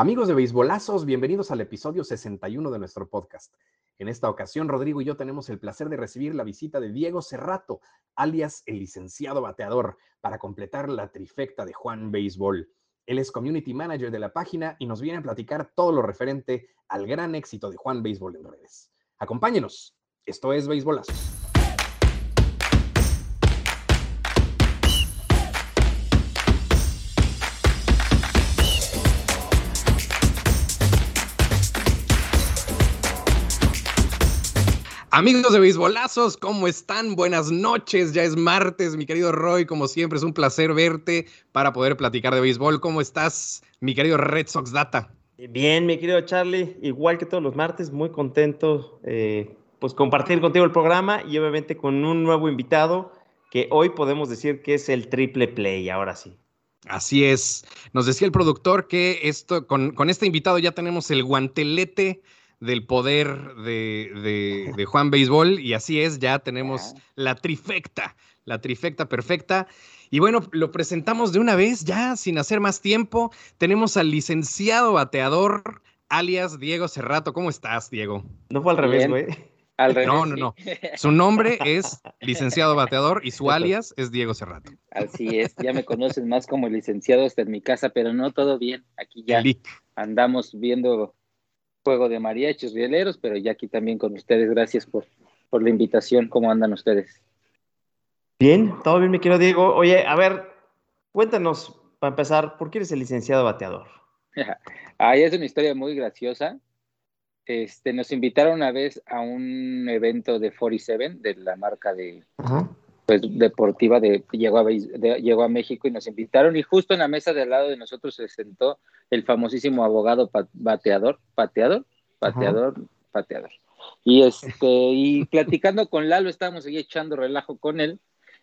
Amigos de Beisbolazos, bienvenidos al episodio 61 de nuestro podcast. En esta ocasión, Rodrigo y yo tenemos el placer de recibir la visita de Diego Cerrato, alias el licenciado bateador, para completar la trifecta de Juan Béisbol. Él es community manager de la página y nos viene a platicar todo lo referente al gran éxito de Juan Béisbol en redes. Acompáñenos. Esto es Beisbolazos. Amigos de Beisbolazos, ¿cómo están? Buenas noches, ya es martes, mi querido Roy, como siempre es un placer verte para poder platicar de béisbol. ¿Cómo estás, mi querido Red Sox Data? Bien, mi querido Charlie, igual que todos los martes, muy contento eh, pues compartir contigo el programa y obviamente con un nuevo invitado que hoy podemos decir que es el triple play, ahora sí. Así es. Nos decía el productor que esto, con, con este invitado ya tenemos el guantelete del poder de, Juan Béisbol y así es, ya tenemos la trifecta, la trifecta perfecta. Y bueno, lo presentamos de una vez ya, sin hacer más tiempo. Tenemos al licenciado bateador, alias Diego Cerrato. ¿Cómo estás, Diego? No fue al revés, güey. Al revés, no, no, no. Su nombre es licenciado bateador y su alias es Diego Cerrato. Así es, ya me conocen más como licenciado hasta en mi casa, pero no todo bien. Aquí ya andamos viendo juego de mariachis rieleros, pero ya aquí también con ustedes. Gracias por, por la invitación. ¿Cómo andan ustedes? Bien, todo bien, mi querido Diego. Oye, a ver, cuéntanos, para empezar, ¿por qué eres el licenciado bateador? Ahí es una historia muy graciosa. Este, nos invitaron una vez a un evento de 47, de la marca de, pues, deportiva de llegó, a, llegó a México y nos invitaron y justo en la mesa de al lado de nosotros se sentó el famosísimo abogado bateador, pateador, pateador, pateador. Y este, y platicando con Lalo, estábamos ahí echando relajo con él,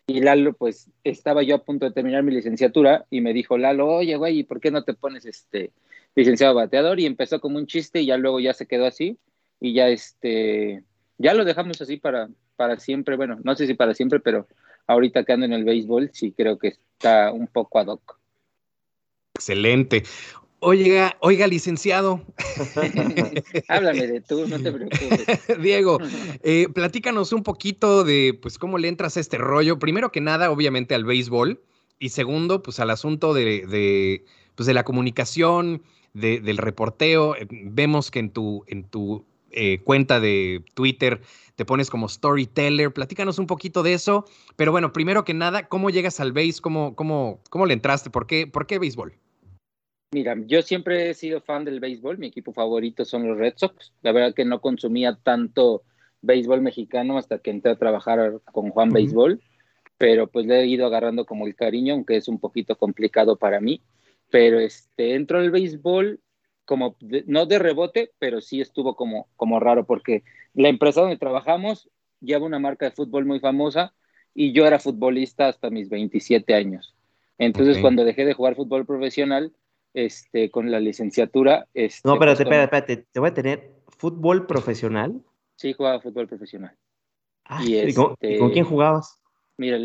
y Lalo, pues, estaba yo a punto de terminar mi licenciatura, y me dijo Lalo, oye, güey, ¿y por qué no te pones este licenciado bateador? Y empezó como un chiste, y ya luego ya se quedó así, y ya este, ya lo dejamos así para, para siempre, bueno, no sé si para siempre, pero ahorita que ando en el béisbol, sí creo que está un poco ad hoc. Excelente. Oiga, oiga, licenciado. Háblame de tú, no te preocupes. Diego, eh, platícanos un poquito de pues cómo le entras a este rollo. Primero que nada, obviamente, al béisbol. Y segundo, pues al asunto de, pues, de la comunicación, del reporteo. Vemos que en tu, en tu eh, cuenta de Twitter te pones como storyteller. Platícanos un poquito de eso. Pero bueno, primero que nada, ¿cómo llegas al béis? ¿Cómo, cómo, cómo le entraste? ¿Por qué, ¿Por qué béisbol? Mira, yo siempre he sido fan del béisbol, mi equipo favorito son los Red Sox. La verdad que no consumía tanto béisbol mexicano hasta que entré a trabajar con Juan Béisbol, pero pues le he ido agarrando como el cariño, aunque es un poquito complicado para mí. Pero este, entro al béisbol como, no de rebote, pero sí estuvo como, como raro porque la empresa donde trabajamos lleva una marca de fútbol muy famosa y yo era futbolista hasta mis 27 años. Entonces, cuando dejé de jugar fútbol profesional, este, con la licenciatura. Este, no, espérate, pues, espérate, espérate, ¿te voy a tener fútbol profesional? Sí, jugaba fútbol profesional. Ah, y, con, este, quién jugabas? Mira,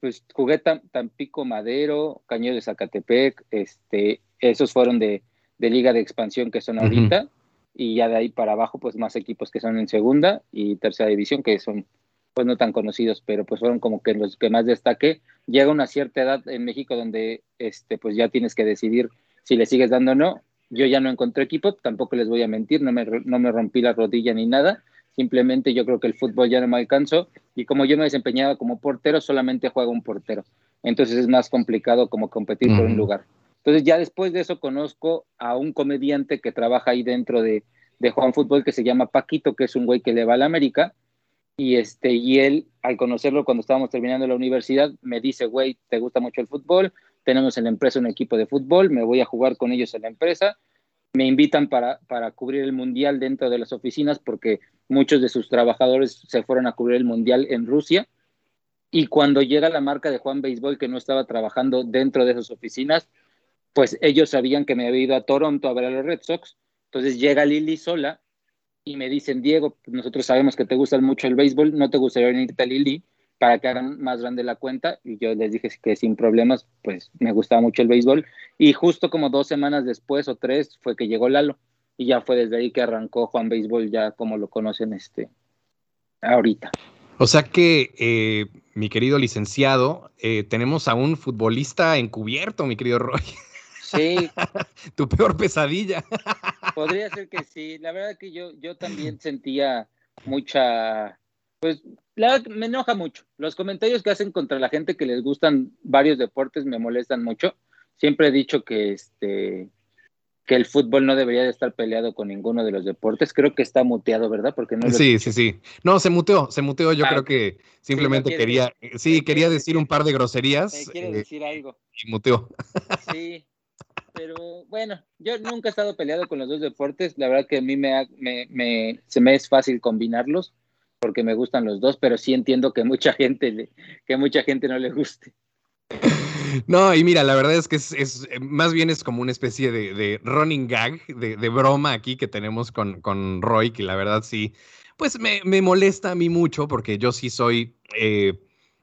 pues jugué Tampico Madero, Caño de Zacatepec, este, esos fueron de, de liga de expansión que son ahorita, y ya de ahí para abajo, pues más equipos que son en segunda y tercera división, que son pues no tan conocidos, pero pues fueron como que los que más destaqué. Llega una cierta edad en México donde este, pues ya tienes que decidir si le sigues dando o no, yo ya no encontré equipo, tampoco les voy a mentir, no me, no me rompí la rodilla ni nada, simplemente yo creo que el fútbol ya no me alcanzó y como yo me desempeñaba como portero, solamente juega un portero. Entonces es más complicado como competir por un lugar. Entonces ya después de eso conozco a un comediante que trabaja ahí dentro de, de Juan Fútbol que se llama Paquito, que es un güey que le va a la América. Y, este, y él, al conocerlo cuando estábamos terminando la universidad, me dice, güey, ¿te gusta mucho el fútbol? tenemos en la empresa un equipo de fútbol, me voy a jugar con ellos en la empresa, me invitan para, para cubrir el mundial dentro de las oficinas porque muchos de sus trabajadores se fueron a cubrir el mundial en Rusia. Y cuando llega la marca de Juan Béisbol, que no estaba trabajando dentro de esas oficinas, pues ellos sabían que me había ido a Toronto a ver a los Red Sox. Entonces llega Lili sola y me dicen, Diego, nosotros sabemos que te gusta mucho el béisbol, no te gustaría venirte a Lili para que hagan más grande la cuenta y yo les dije que sin problemas, pues me gustaba mucho el béisbol y justo como dos semanas después o tres fue que llegó Lalo y ya fue desde ahí que arrancó Juan Béisbol ya como lo conocen este ahorita. O sea que, eh, mi querido licenciado, eh, tenemos a un futbolista encubierto, mi querido Roy. Sí. tu peor pesadilla. Podría ser que sí. La verdad que yo, yo también sentía mucha, pues, la, me enoja mucho. Los comentarios que hacen contra la gente que les gustan varios deportes me molestan mucho. Siempre he dicho que este que el fútbol no debería de estar peleado con ninguno de los deportes. Creo que está muteado, ¿verdad? Porque no sí, sí, sí. No, se muteó, se muteó. Yo ah, creo que simplemente quería, sí, quería decir un par de groserías. Eh, decir algo. Y muteó. Sí, pero bueno, yo nunca he estado peleado con los dos deportes. La verdad que a mí me, me, se me es fácil combinarlos porque me gustan los dos, pero sí entiendo que mucha gente, que mucha gente no le guste. No, y mira, la verdad es que es, eh, más bien es como una especie de, running gag, de, broma aquí que tenemos con, con, Roy, que la verdad sí, pues me, molesta a mí mucho porque yo sí soy, eh,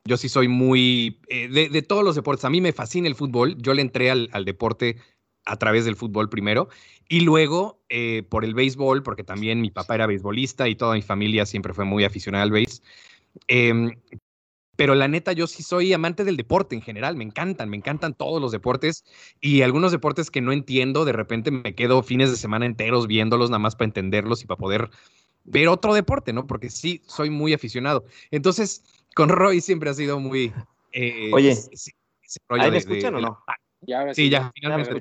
yo sí soy muy, eh, de, todos los deportes, a mí me fascina el fútbol, yo le entré al, deporte a través del fútbol primero y luego por el béisbol, porque también mi papá era beisbolista y toda mi familia siempre fue muy aficionada al béis. Em, pero la neta yo sí soy amante del deporte en general, me encantan, me encantan todos los deportes y algunos deportes que no entiendo, de repente me quedo fines de semana enteros viéndolos nada más para entenderlos y para poder ver otro deporte, ¿no? Porque sí, soy muy aficionado. Entonces, con Roy siempre ha sido muy... Eh, Oye, ¿ahí me escuchan o no? Sí, ya, finalmente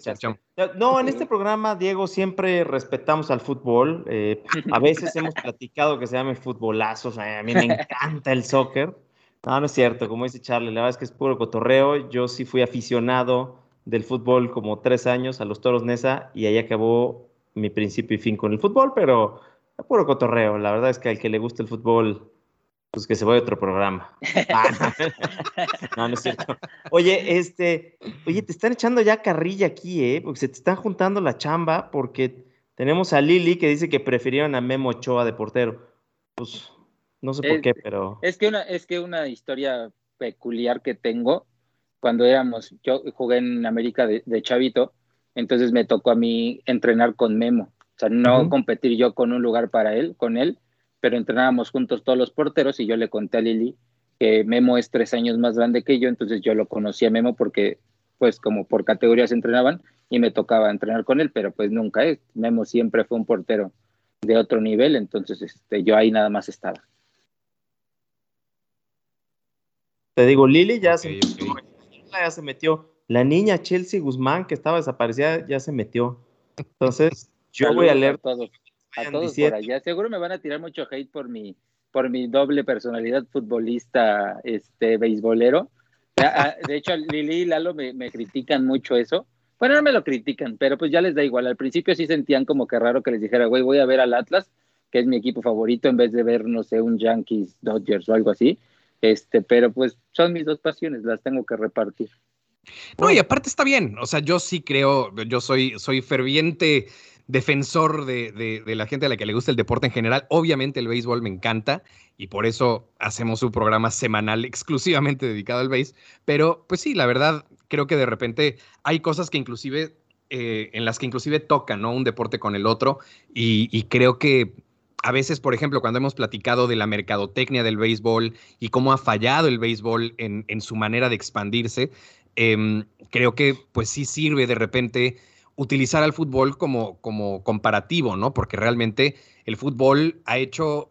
No, en este programa, Diego, siempre respetamos al fútbol. Eh, a veces hemos platicado que se llame futbolazos. A mí me encanta el soccer. No, no es cierto, como dice Charlie, la verdad es que es puro cotorreo. Yo sí fui aficionado del fútbol como tres años a los Toros Nesa y ahí acabó mi principio y fin con el fútbol, pero es puro cotorreo. La verdad es que al que le gusta el fútbol, pues que se vaya a otro programa. Ah, no, no es cierto. Oye, este, oye, te están echando ya carrilla aquí, ¿eh? Porque se te están juntando la chamba porque tenemos a Lili que dice que prefirieron a Memo Ochoa de portero. Pues no sé por qué, pero. Es que, una, es que una historia peculiar que tengo, cuando éramos, yo jugué en América de, Chavito, entonces me tocó a mí entrenar con Memo. O sea, no competir yo con un lugar para él, con él, pero entrenábamos juntos todos los porteros y yo le conté a Lili que Memo es tres años más grande que yo, entonces yo lo conocí a Memo porque, pues, como por categorías entrenaban y me tocaba entrenar con él, pero pues nunca es. Memo siempre fue un portero de otro nivel, entonces este, yo ahí nada más estaba. Te digo, Lili ya, se, ya se metió. La niña Chelsea Guzmán, que estaba desaparecida, ya se metió. Entonces, yo voy a leer. A todos, a todos por allá. Seguro me van a tirar mucho hate por mi, por mi doble personalidad futbolista, este, beisbolero. De hecho, Lili y Lalo me, me critican mucho eso. Bueno, no me lo critican, pero pues ya les da igual. Al principio sí sentían como que raro que les dijera, güey, voy a ver al Atlas, que es mi equipo favorito, en vez de ver, no sé, un Yankees, Dodgers o algo así. Este, pero pues son mis dos pasiones, las tengo que repartir. No, y aparte está bien, o sea, yo sí creo, yo soy, soy ferviente defensor de, la gente a la que le gusta el deporte en general. Obviamente el béisbol me encanta y por eso hacemos un programa semanal exclusivamente dedicado al béis. Pero pues sí, la verdad, creo que de repente hay cosas que inclusive, eh, en las que inclusive tocan, ¿no? Un deporte con el otro y creo que a veces, por ejemplo, cuando hemos platicado de la mercadotecnia del béisbol y cómo ha fallado el béisbol en, su manera de expandirse, em, creo que pues sí sirve de repente utilizar al fútbol como, como comparativo, ¿no? Porque realmente el fútbol ha hecho,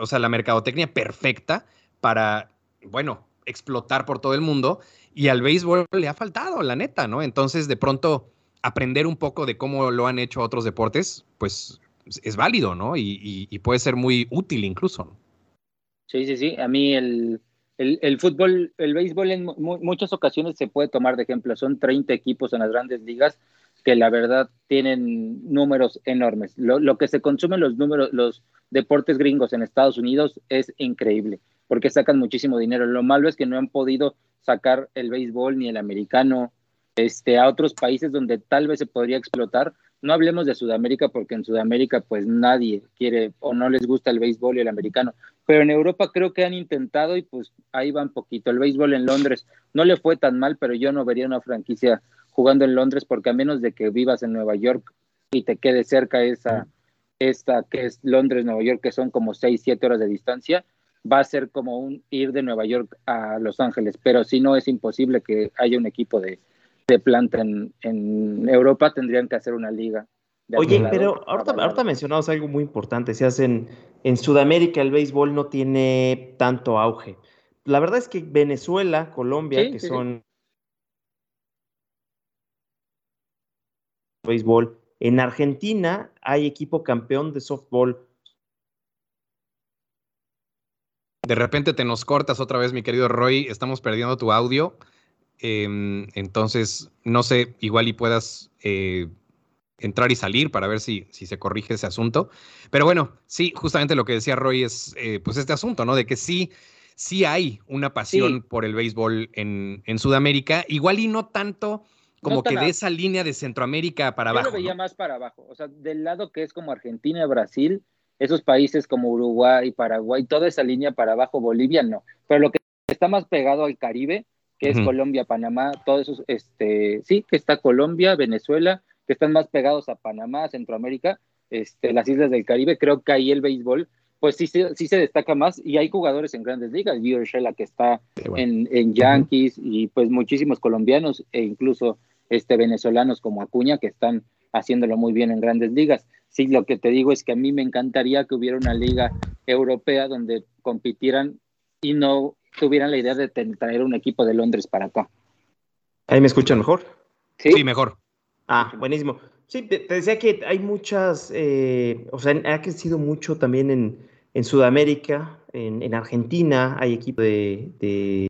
o sea, la mercadotecnia perfecta para, bueno, explotar por todo el mundo y al béisbol le ha faltado, la neta, ¿no? Entonces, de pronto, aprender un poco de cómo lo han hecho otros deportes, pues es válido, ¿no? Y, puede ser muy útil incluso. Sí, sí, sí. A mí el, fútbol, el béisbol en muchas ocasiones se puede tomar de ejemplo. Son 30 equipos en las grandes ligas que la verdad tienen números enormes. Lo, que se consumen los números, los deportes gringos en Estados Unidos es increíble, porque sacan muchísimo dinero. Lo malo es que no han podido sacar el béisbol ni el americano este, a otros países donde tal vez se podría explotar no hablemos de Sudamérica porque en Sudamérica pues nadie quiere o no les gusta el béisbol y el americano, pero en Europa creo que han intentado y pues ahí van poquito. El béisbol en Londres no le fue tan mal, pero yo no vería una franquicia jugando en Londres porque a menos de que vivas en Nueva York y te quede cerca esa, esta que es Londres, Nueva York, que son como 6, 7 horas de distancia, va a ser como un ir de Nueva York a Los Ángeles, pero si no es imposible que haya un equipo de, de planta en, en, Europa, tendrían que hacer una liga. Oye, pero ahorita, ahorita mencionabas algo muy importante, se hacen en Sudamérica el béisbol no tiene tanto auge. La verdad es que Venezuela, Colombia, que son béisbol, en Argentina hay equipo campeón de softball De repente te nos cortas otra vez, mi querido Roy. Estamos perdiendo tu audio. Em, entonces, no sé, igual y puedas eh, entrar y salir para ver si, si se corrige ese asunto. Pero bueno, sí, justamente lo que decía Roy es eh, pues este asunto, ¿no? De que sí, sí hay una pasión por el béisbol en, en, Sudamérica, igual y no tanto como que de esa línea de Centroamérica para abajo. Yo lo veía más para abajo, o sea, del lado que es como Argentina, Brasil, esos países como Uruguay, Paraguay, toda esa línea para abajo, Bolivia no. Pero lo que está más pegado al Caribe, que es Colombia, Panamá, todos esos, este, sí, que está Colombia, Venezuela, que están más pegados a Panamá, Centroamérica, este, las islas del Caribe, creo que ahí el béisbol, pues sí, sí se destaca más y hay jugadores en grandes ligas, Gio que está en, en, Yankees y pues muchísimos colombianos e incluso este, venezolanos como Acuña que están haciéndolo muy bien en grandes ligas. Sí, lo que te digo es que a mí me encantaría que hubiera una liga europea donde compitieran y no tuvieran la idea de traer un equipo de Londres para acá. ¿Ahí me escuchan mejor? Sí, mejor. Ah, buenísimo. Sí, te, decía que hay muchas, eh, o sea, ha crecido mucho también en, Sudamérica, en, Argentina, hay equipo de, de...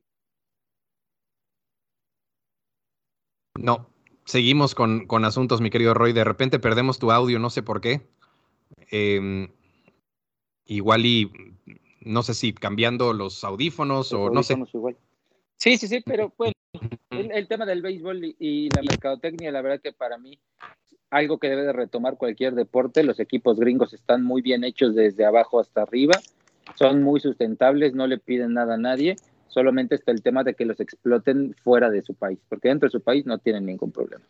No, seguimos con, con, asuntos, mi querido Roy. De repente perdemos tu audio, no sé por qué. Em, igual y no sé si cambiando los audífonos o no sé. Sí, sí, sí, pero bueno, el, tema del béisbol y, y, la mercadotecnia, la verdad que para mí algo que debe de retomar cualquier deporte. Los equipos gringos están muy bien hechos desde abajo hasta arriba, son muy sustentables, no le piden nada a nadie solamente está el tema de que los exploten fuera de su país, porque dentro de su país no tienen ningún problema.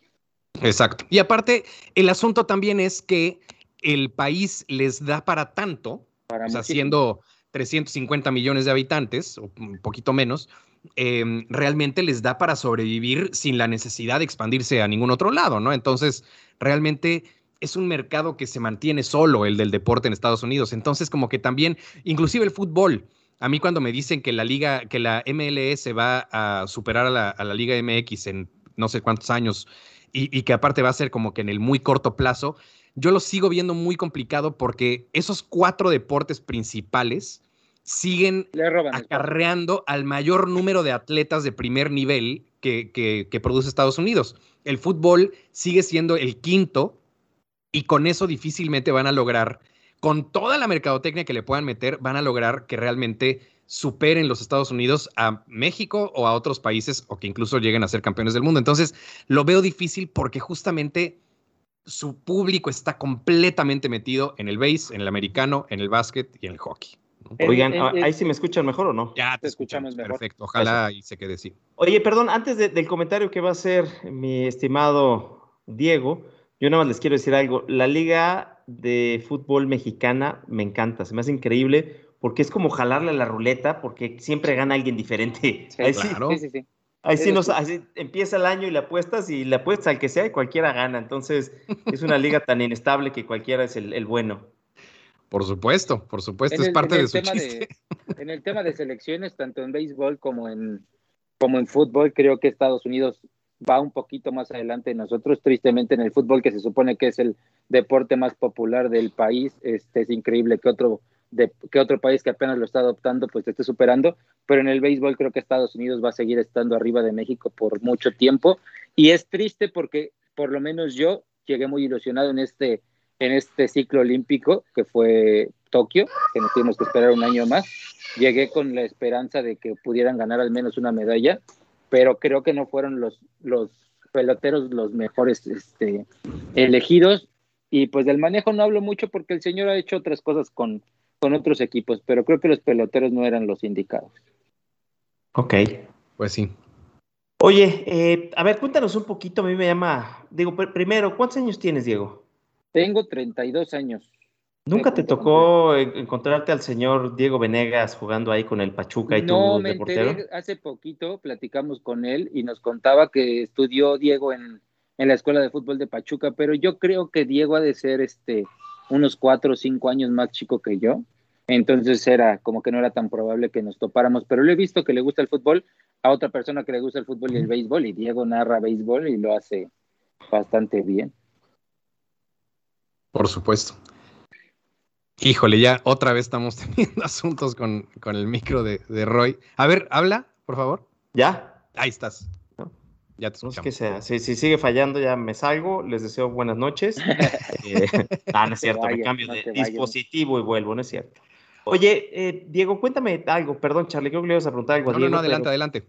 Exacto. Y aparte, el asunto también es que el país les da para tanto, para o sea, siendo 350 millones de habitantes, o un poquito menos, em, realmente les da para sobrevivir sin la necesidad de expandirse a ningún otro lado, ¿no? Entonces, realmente es un mercado que se mantiene solo, el del deporte en Estados Unidos. Entonces, como que también, inclusive el fútbol, a mí cuando me dicen que la liga, que la MLS va a superar a la, Liga MX en no sé cuántos años y, que aparte va a ser como que en el muy corto plazo, yo lo sigo viendo muy complicado porque esos cuatro deportes principales siguen acarreando al mayor número de atletas de primer nivel que, que, produce Estados Unidos. El fútbol sigue siendo el quinto y con eso difícilmente van a lograr con toda la mercadotecnia que le puedan meter, van a lograr que realmente superen los Estados Unidos a México o a otros países o que incluso lleguen a ser campeones del mundo. Entonces, lo veo difícil porque justamente su público está completamente metido en el base, en el americano, en el básquet y en el hockey. Oigan, ah, ahí sí me escuchan mejor o no? Ya te, escuchamos mejor. Perfecto, ojalá y se quede así. Oye, perdón, antes del comentario que va a hacer mi estimado Diego, yo nada más les quiero decir algo. La liga de fútbol mexicana me encanta, se me hace increíble porque es como jalarle a la ruleta porque siempre gana alguien diferente. ahí sí, sí, Ahí sí nos, empieza el año y le apuestas y le apuestas al que sea y cualquiera gana. Entonces es una liga tan inestable que cualquiera es el, bueno. Por supuesto, por supuesto, es parte de su chiste. en el tema de selecciones, tanto en béisbol como en, como en fútbol, creo que Estados Unidos va un poquito más adelante de nosotros. Tristemente en el fútbol, que se supone que es el deporte más popular del país, este, es increíble que otro, que otro país que apenas lo está adoptando, pues esté superando. Pero en el béisbol creo que Estados Unidos va a seguir estando arriba de México por mucho tiempo. Y es triste porque por lo menos yo llegué muy ilusionado en este, en este ciclo olímpico que fue Tokio, que nos tuvimos que esperar un año más. Llegué con la esperanza de que pudieran ganar al menos una medalla pero creo que no fueron los, los peloteros los mejores este, elegidos Y pues del manejo no hablo mucho porque el señor ha hecho otras cosas con, con otros equipos, pero creo que los peloteros no eran los indicados. Ok. Pues sí. Oye, eh, a ver, cuéntanos un poquito, a mí me llama, digo, primero, ¿cuántos años tienes, Diego? Tengo 32 años. ¿Nunca te tocó encontrarte al señor Diego Venegas jugando ahí con el Pachuca y no, me Enteré, hace poquito platicamos con él y nos contaba que estudió Diego en, en, la escuela de fútbol de Pachuca, pero yo creo que Diego ha de ser este unos cuatro o cinco años más chico que yo. Entonces era como que no era tan probable que nos topáramos, pero lo he visto que le gusta el fútbol a otra persona que le gusta el fútbol y el béisbol, y Diego narra béisbol y lo hace bastante bien. Por supuesto. Híjole, ya otra vez estamos teniendo asuntos con, el micro de, Roy. A ver, habla, por favor. ¿Ya? Ahí estás. Ya te escuchamos. que sea. Si, sigue fallando, ya me salgo. Les deseo buenas noches. eh, ah, no es cierto, me cambio de dispositivo y vuelvo, no es cierto. Oye, eh, Diego, cuéntame algo. Perdón, Charlie, creo que le ibas a preguntar algo. No, no, no, adelante, adelante.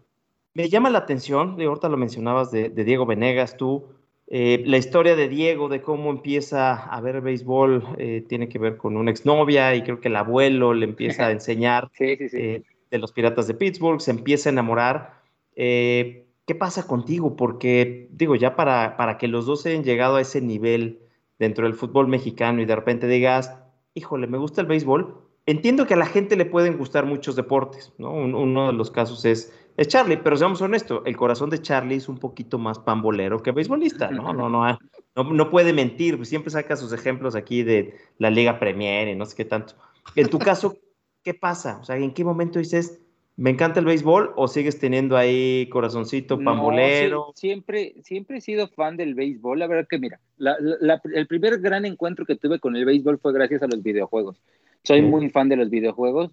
Me llama la atención, de ahorita lo mencionabas de, de Diego Venegas, tú. Eh, la historia de Diego, de cómo empieza a ver béisbol, eh, tiene que ver con una exnovia y creo que el abuelo le empieza a enseñar eh, de los Piratas de Pittsburgh, se empieza a enamorar. ¿Qué pasa contigo? Porque digo, ya para, para que los dos hayan llegado a ese nivel dentro del fútbol mexicano y de repente digas, híjole, me gusta el béisbol, entiendo que a la gente le pueden gustar muchos deportes, ¿no? uno de los casos es es Charlie, pero seamos honestos, el corazón de Charlie es un poquito más pambolero que beisbolista, ¿no? No, no, no, no puede mentir, pues siempre saca sus ejemplos aquí de la Liga Premier y no sé qué tanto. En tu caso, ¿qué pasa? O sea, ¿en qué momento dices, me encanta el béisbol o sigues teniendo ahí corazoncito pambolero? siempre, siempre he sido fan del béisbol. La verdad que, mira, el primer gran encuentro que tuve con el béisbol fue gracias a los videojuegos. Soy muy fan de los videojuegos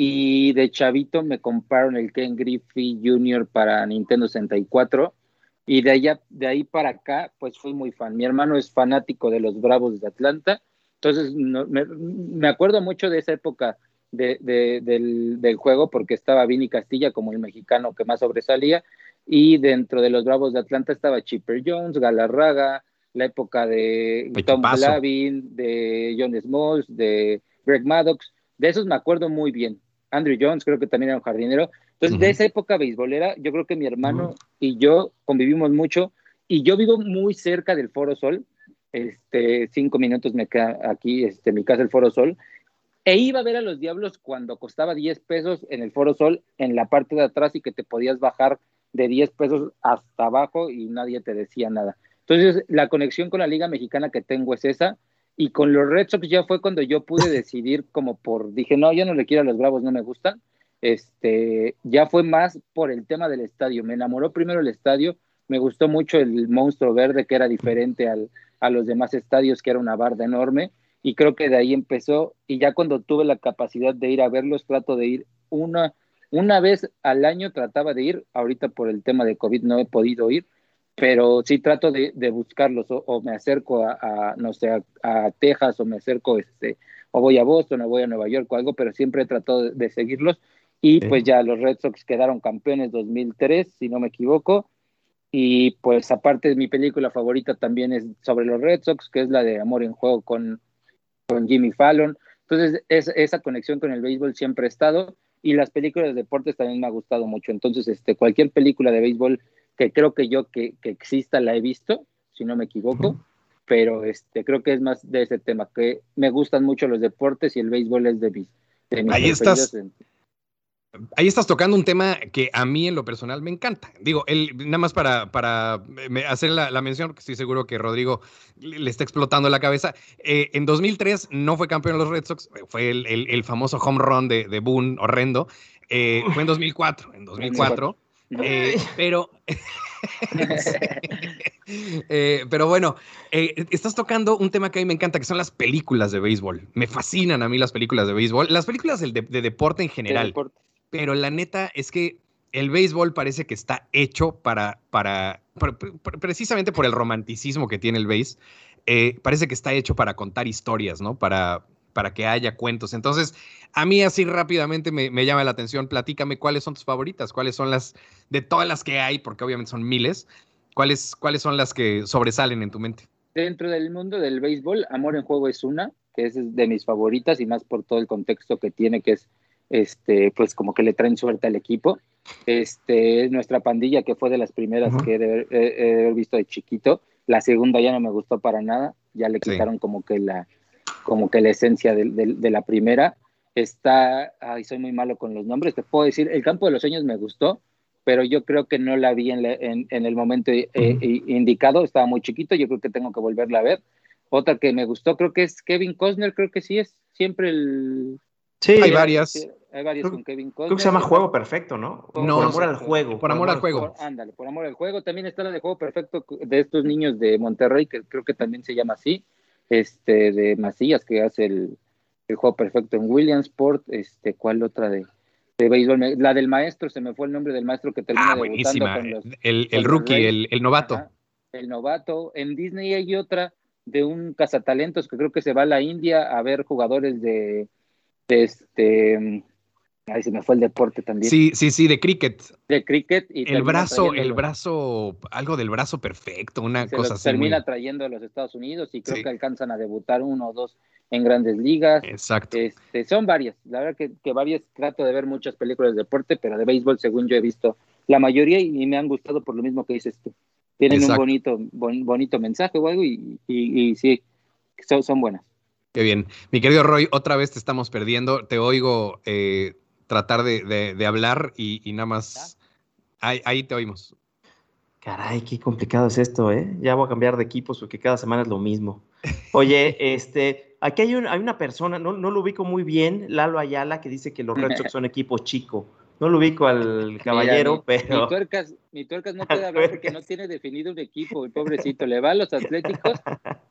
y de chavito me compraron el Ken Griffey Jr. para Nintendo 64 y de allá de ahí para acá pues fui muy fan. Mi hermano es fanático de los Bravos de Atlanta, entonces me, acuerdo mucho de esa época de, del, del, juego porque estaba Vini Castilla como el mexicano que más sobresalía y dentro de los Bravos de Atlanta estaba Chipper Jones, Galarraga, la época de Tom Glavine, de John Smalls, de Greg Maddox, de esos me acuerdo muy bien. Andrew Jones, creo que también era un jardinero. Entonces, de esa época beisbolera, yo creo que mi hermano y yo convivimos mucho y yo vivo muy cerca del Foro Sol. Este, cinco minutos me queda aquí, este, mi casa, el Foro Sol. E iba a ver a los Diablos cuando costaba 10 pesos en el Foro Sol, en la parte de atrás y que te podías bajar de 10 pesos hasta abajo y nadie te decía nada. Entonces, la conexión con la Liga Mexicana que tengo es esa. Y con los Red Sox ya fue cuando yo pude decidir como por, dije, no, ya no le quiero a los Bravos, no me gustan. Este, ya fue más por el tema del estadio. Me enamoró primero el estadio, me gustó mucho el monstruo verde que era diferente al, a los demás estadios, que era una barda enorme. Y creo que de ahí empezó. Y ya cuando tuve la capacidad de ir a verlos, trato de ir una, una vez al año, trataba de ir. Ahorita por el tema de COVID no he podido ir pero sí trato de, buscarlos o, me acerco a, no sé, a, Texas o me acerco, este, o voy a Boston o voy a Nueva York o algo, pero siempre he tratado de, seguirlos. Y pues ya los Red Sox quedaron campeones 2003, si no me equivoco, y pues aparte de mi película favorita también es sobre los Red Sox, que es la de Amor en Juego con, con Jimmy Fallon, entonces esa conexión con el béisbol siempre ha estado y las películas de deportes también me ha gustado mucho, entonces este, cualquier película de béisbol que creo que yo que, exista la he visto, si no me equivoco, pero este, creo que es más de ese tema, que me gustan mucho los deportes y el béisbol es de, mis, Ahí estás. Ahí estás tocando un tema que a mí en lo personal me encanta. Digo, él, nada más para, para hacer la, mención, porque estoy seguro que Rodrigo le está explotando la cabeza. Eh, en 2003 no fue campeón de los Red Sox, fue el, famoso home run de, de Boone, horrendo. Eh, fue en 2004. En 2004 eh, pero, eh, pero bueno, eh, estás tocando un tema que a mí me encanta, que son las películas de béisbol. Me fascinan a mí las películas de béisbol, las películas de, deporte en general. Pero la neta es que el béisbol parece que está hecho para, para, precisamente por el romanticismo que tiene el béis, parece que está hecho para contar historias, ¿no? Para, para que haya cuentos. Entonces, a mí así rápidamente me, llama la atención. Platícame cuáles son tus favoritas, cuáles son las, de todas las que hay, porque obviamente son miles, cuáles, cuáles son las que sobresalen en tu mente. dentro del mundo del béisbol, Amor en Juego es una, que es de mis favoritas y más por todo el contexto que tiene, que es, este, pues como que le traen suerte al equipo. Este, es nuestra pandilla, que fue de las primeras que he de, haber visto de chiquito. La segunda ya no me gustó para nada, ya le quitaron como que la, como que la esencia de, de, la primera. Está, ay, soy muy malo con los nombres, te puedo decir, El Campo de los Sueños me gustó, pero yo creo que no la vi en, en, el momento eh, indicado, estaba muy chiquito, yo creo que tengo que volverla a ver. Otra que me gustó, creo que es Kevin Costner, creo que sí es siempre el... Sí, hay varias. hay varias con Kevin Costner. Creo que se llama Juego Perfecto, ¿no? no por amor al juego. Por amor al juego. ándale, por amor al juego. También está la de Juego Perfecto de estos niños de Monterrey, que creo que también se llama así, este, de Macías, que hace el, el Juego Perfecto en Williamsport, este, ¿cuál otra de...? de béisbol. La del maestro, se me fue el nombre del maestro que termina ah, buenísima. Con los, el, el rookie, el, el, novato. el novato. En Disney hay otra de un cazatalentos que creo que se va a la India a ver jugadores de, de este Ay, se me fue el deporte también. Sí, sí, sí, de cricket. De cricket. Y el brazo, el brazo, algo del brazo perfecto, una cosa así. Termina trayendo a los Estados Unidos y creo que alcanzan a debutar uno o dos en grandes ligas. Exacto. Este, son varias, la verdad que, que, varias, trato de ver muchas películas de deporte, pero de béisbol, según yo he visto la mayoría y, me han gustado por lo mismo que dices tú. Tienen un bonito, bonito mensaje o algo y, y, sí, son, son buenas. Qué bien. Mi querido Roy, otra vez te estamos perdiendo. Te oigo eh, tratar de, de, hablar y, y, nada más. Ahí, ahí, te oímos. Caray, qué complicado es esto, ¿eh? Ya voy a cambiar de equipos porque cada semana es lo mismo. Oye, este, aquí hay, hay una persona, no, no, lo ubico muy bien, Lalo Ayala, que dice que los Red Sox son equipo chico. No lo ubico al caballero, pero. Mi tuercas, mi tuercas no puede hablar porque no tiene definido un equipo, el pobrecito. Le va a los Atléticos,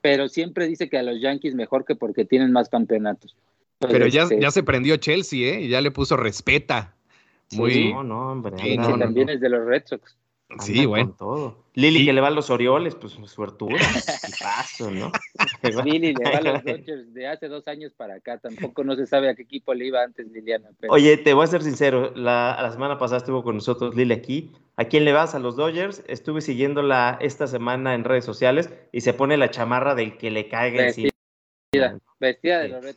pero siempre dice que a los Yankees mejor que porque tienen más campeonatos. Pero ya, este ya se prendió Chelsea, ¿eh? Ya le puso respeta. Muy... no, no, hombre. también es de los Red Sox. Sí, bueno. Todo. Lili que le va a los Orioles, pues suertudo. paso, ¿no? Lili le va a los Dodgers de hace dos años para acá. Tampoco no se sabe a qué equipo le iba antes Liliana. Oye, te voy a ser sincero. La, la semana pasada estuvo con nosotros Lili aquí. ¿A quién le vas? A los Dodgers. Estuve siguiéndola esta semana en redes sociales y se pone la chamarra del que le caiga encima. Vestida, de los Red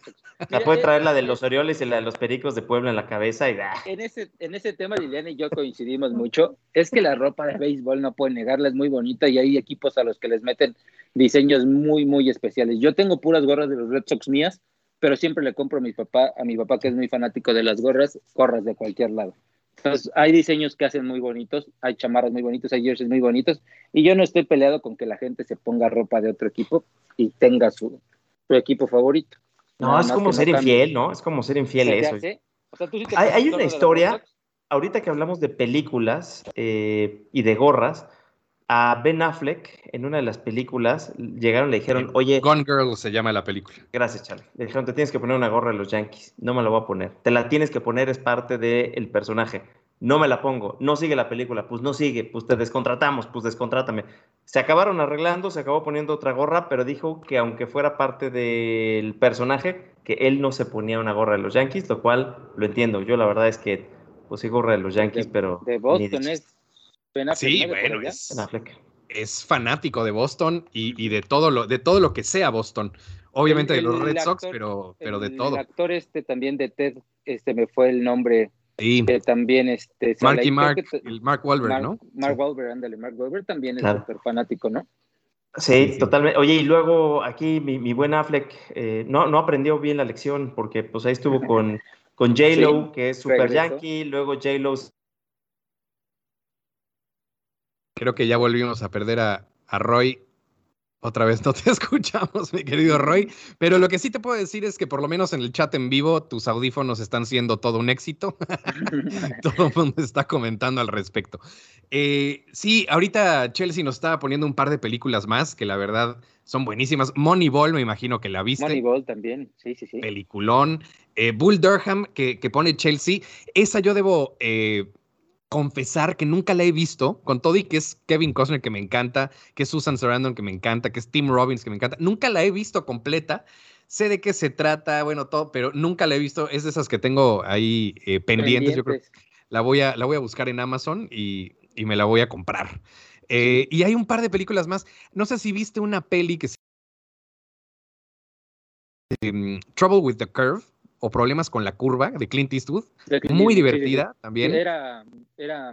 La puede traer la de los Orioles y la de los Pericos de Puebla en la cabeza y En ese, en ese tema Liliana y yo coincidimos mucho. Es que la ropa de béisbol no pueden negarla, es muy bonita y hay equipos a los que les meten diseños muy, muy especiales. Yo tengo puras gorras de los Red Sox mías, pero siempre le compro a mi papá, a mi papá que es muy fanático de las gorras, gorras de cualquier lado. Entonces, hay diseños que hacen muy bonitos, hay chamarras muy bonitos, hay jerseys muy bonitos, y yo no estoy peleado con que la gente se ponga ropa de otro equipo y tenga su, equipo favorito. No, es como ser infiel, ¿no? Es como ser infiel eso. hay, una historia, ahorita que hablamos de películas eh, y de gorras, a Ben Affleck en una de las películas llegaron y le dijeron, oye... Gone Girl se llama la película. Gracias, Charlie. Le dijeron, te tienes que poner una gorra de los Yankees. No me la voy a poner. Te la tienes que poner, es parte del personaje no me la pongo, no sigue la película, pues no sigue, pues te descontratamos, pues descontrátame. Se acabaron arreglando, se acabó poniendo otra gorra, pero dijo que aunque fuera parte del personaje, que él no se ponía una gorra de los Yankees, lo cual lo entiendo. Yo la verdad es que, pues sí, gorra de los Yankees, pero... De Boston es... sí, bueno, es, fanático de Boston y, de, todo lo, de todo lo que sea Boston. Obviamente de los Red Sox, pero, pero de todo. El actor este también de Ted, este me fue el nombre que también este. Marky Mark, el Mark Wahlberg, ¿no? Mark Wahlberg, ándale, Mark Wahlberg también es súper fanático, ¿no? Sí, totalmente. Oye, y luego aquí mi, mi buen Affleck eh, no, no aprendió bien la lección porque pues ahí estuvo con, con J-Lo, que es super yankee, luego J-Lo. Creo que ya volvimos a perder a, a Roy otra vez no te escuchamos, mi querido Roy, pero lo que sí te puedo decir es que por lo menos en el chat en vivo tus audífonos están siendo todo un éxito. todo el mundo está comentando al respecto. Eh, sí, ahorita Chelsea nos estaba poniendo un par de películas más que la verdad son buenísimas. Moneyball, me imagino que la viste. Moneyball también, sí, sí, sí. Peliculón. Eh, Bull Durham, que, pone Chelsea. Esa yo debo eh, confesar que nunca la he visto, con todo y que es Kevin Costner que me encanta, que es Susan Sarandon que me encanta, que es Tim Robbins que me encanta. Nunca la he visto completa. Sé de qué se trata, bueno, todo, pero nunca la he visto. Es de esas que tengo ahí eh, pendientes. Yo creo la voy, a, la voy a buscar en Amazon y, me la voy a comprar. Eh, y hay un par de películas más. No sé si viste una peli que se um, Trouble with the Curve o Problemas con la Curva de Clint Eastwood. De Clint Muy Eastwood, sí, divertida también. Era, era,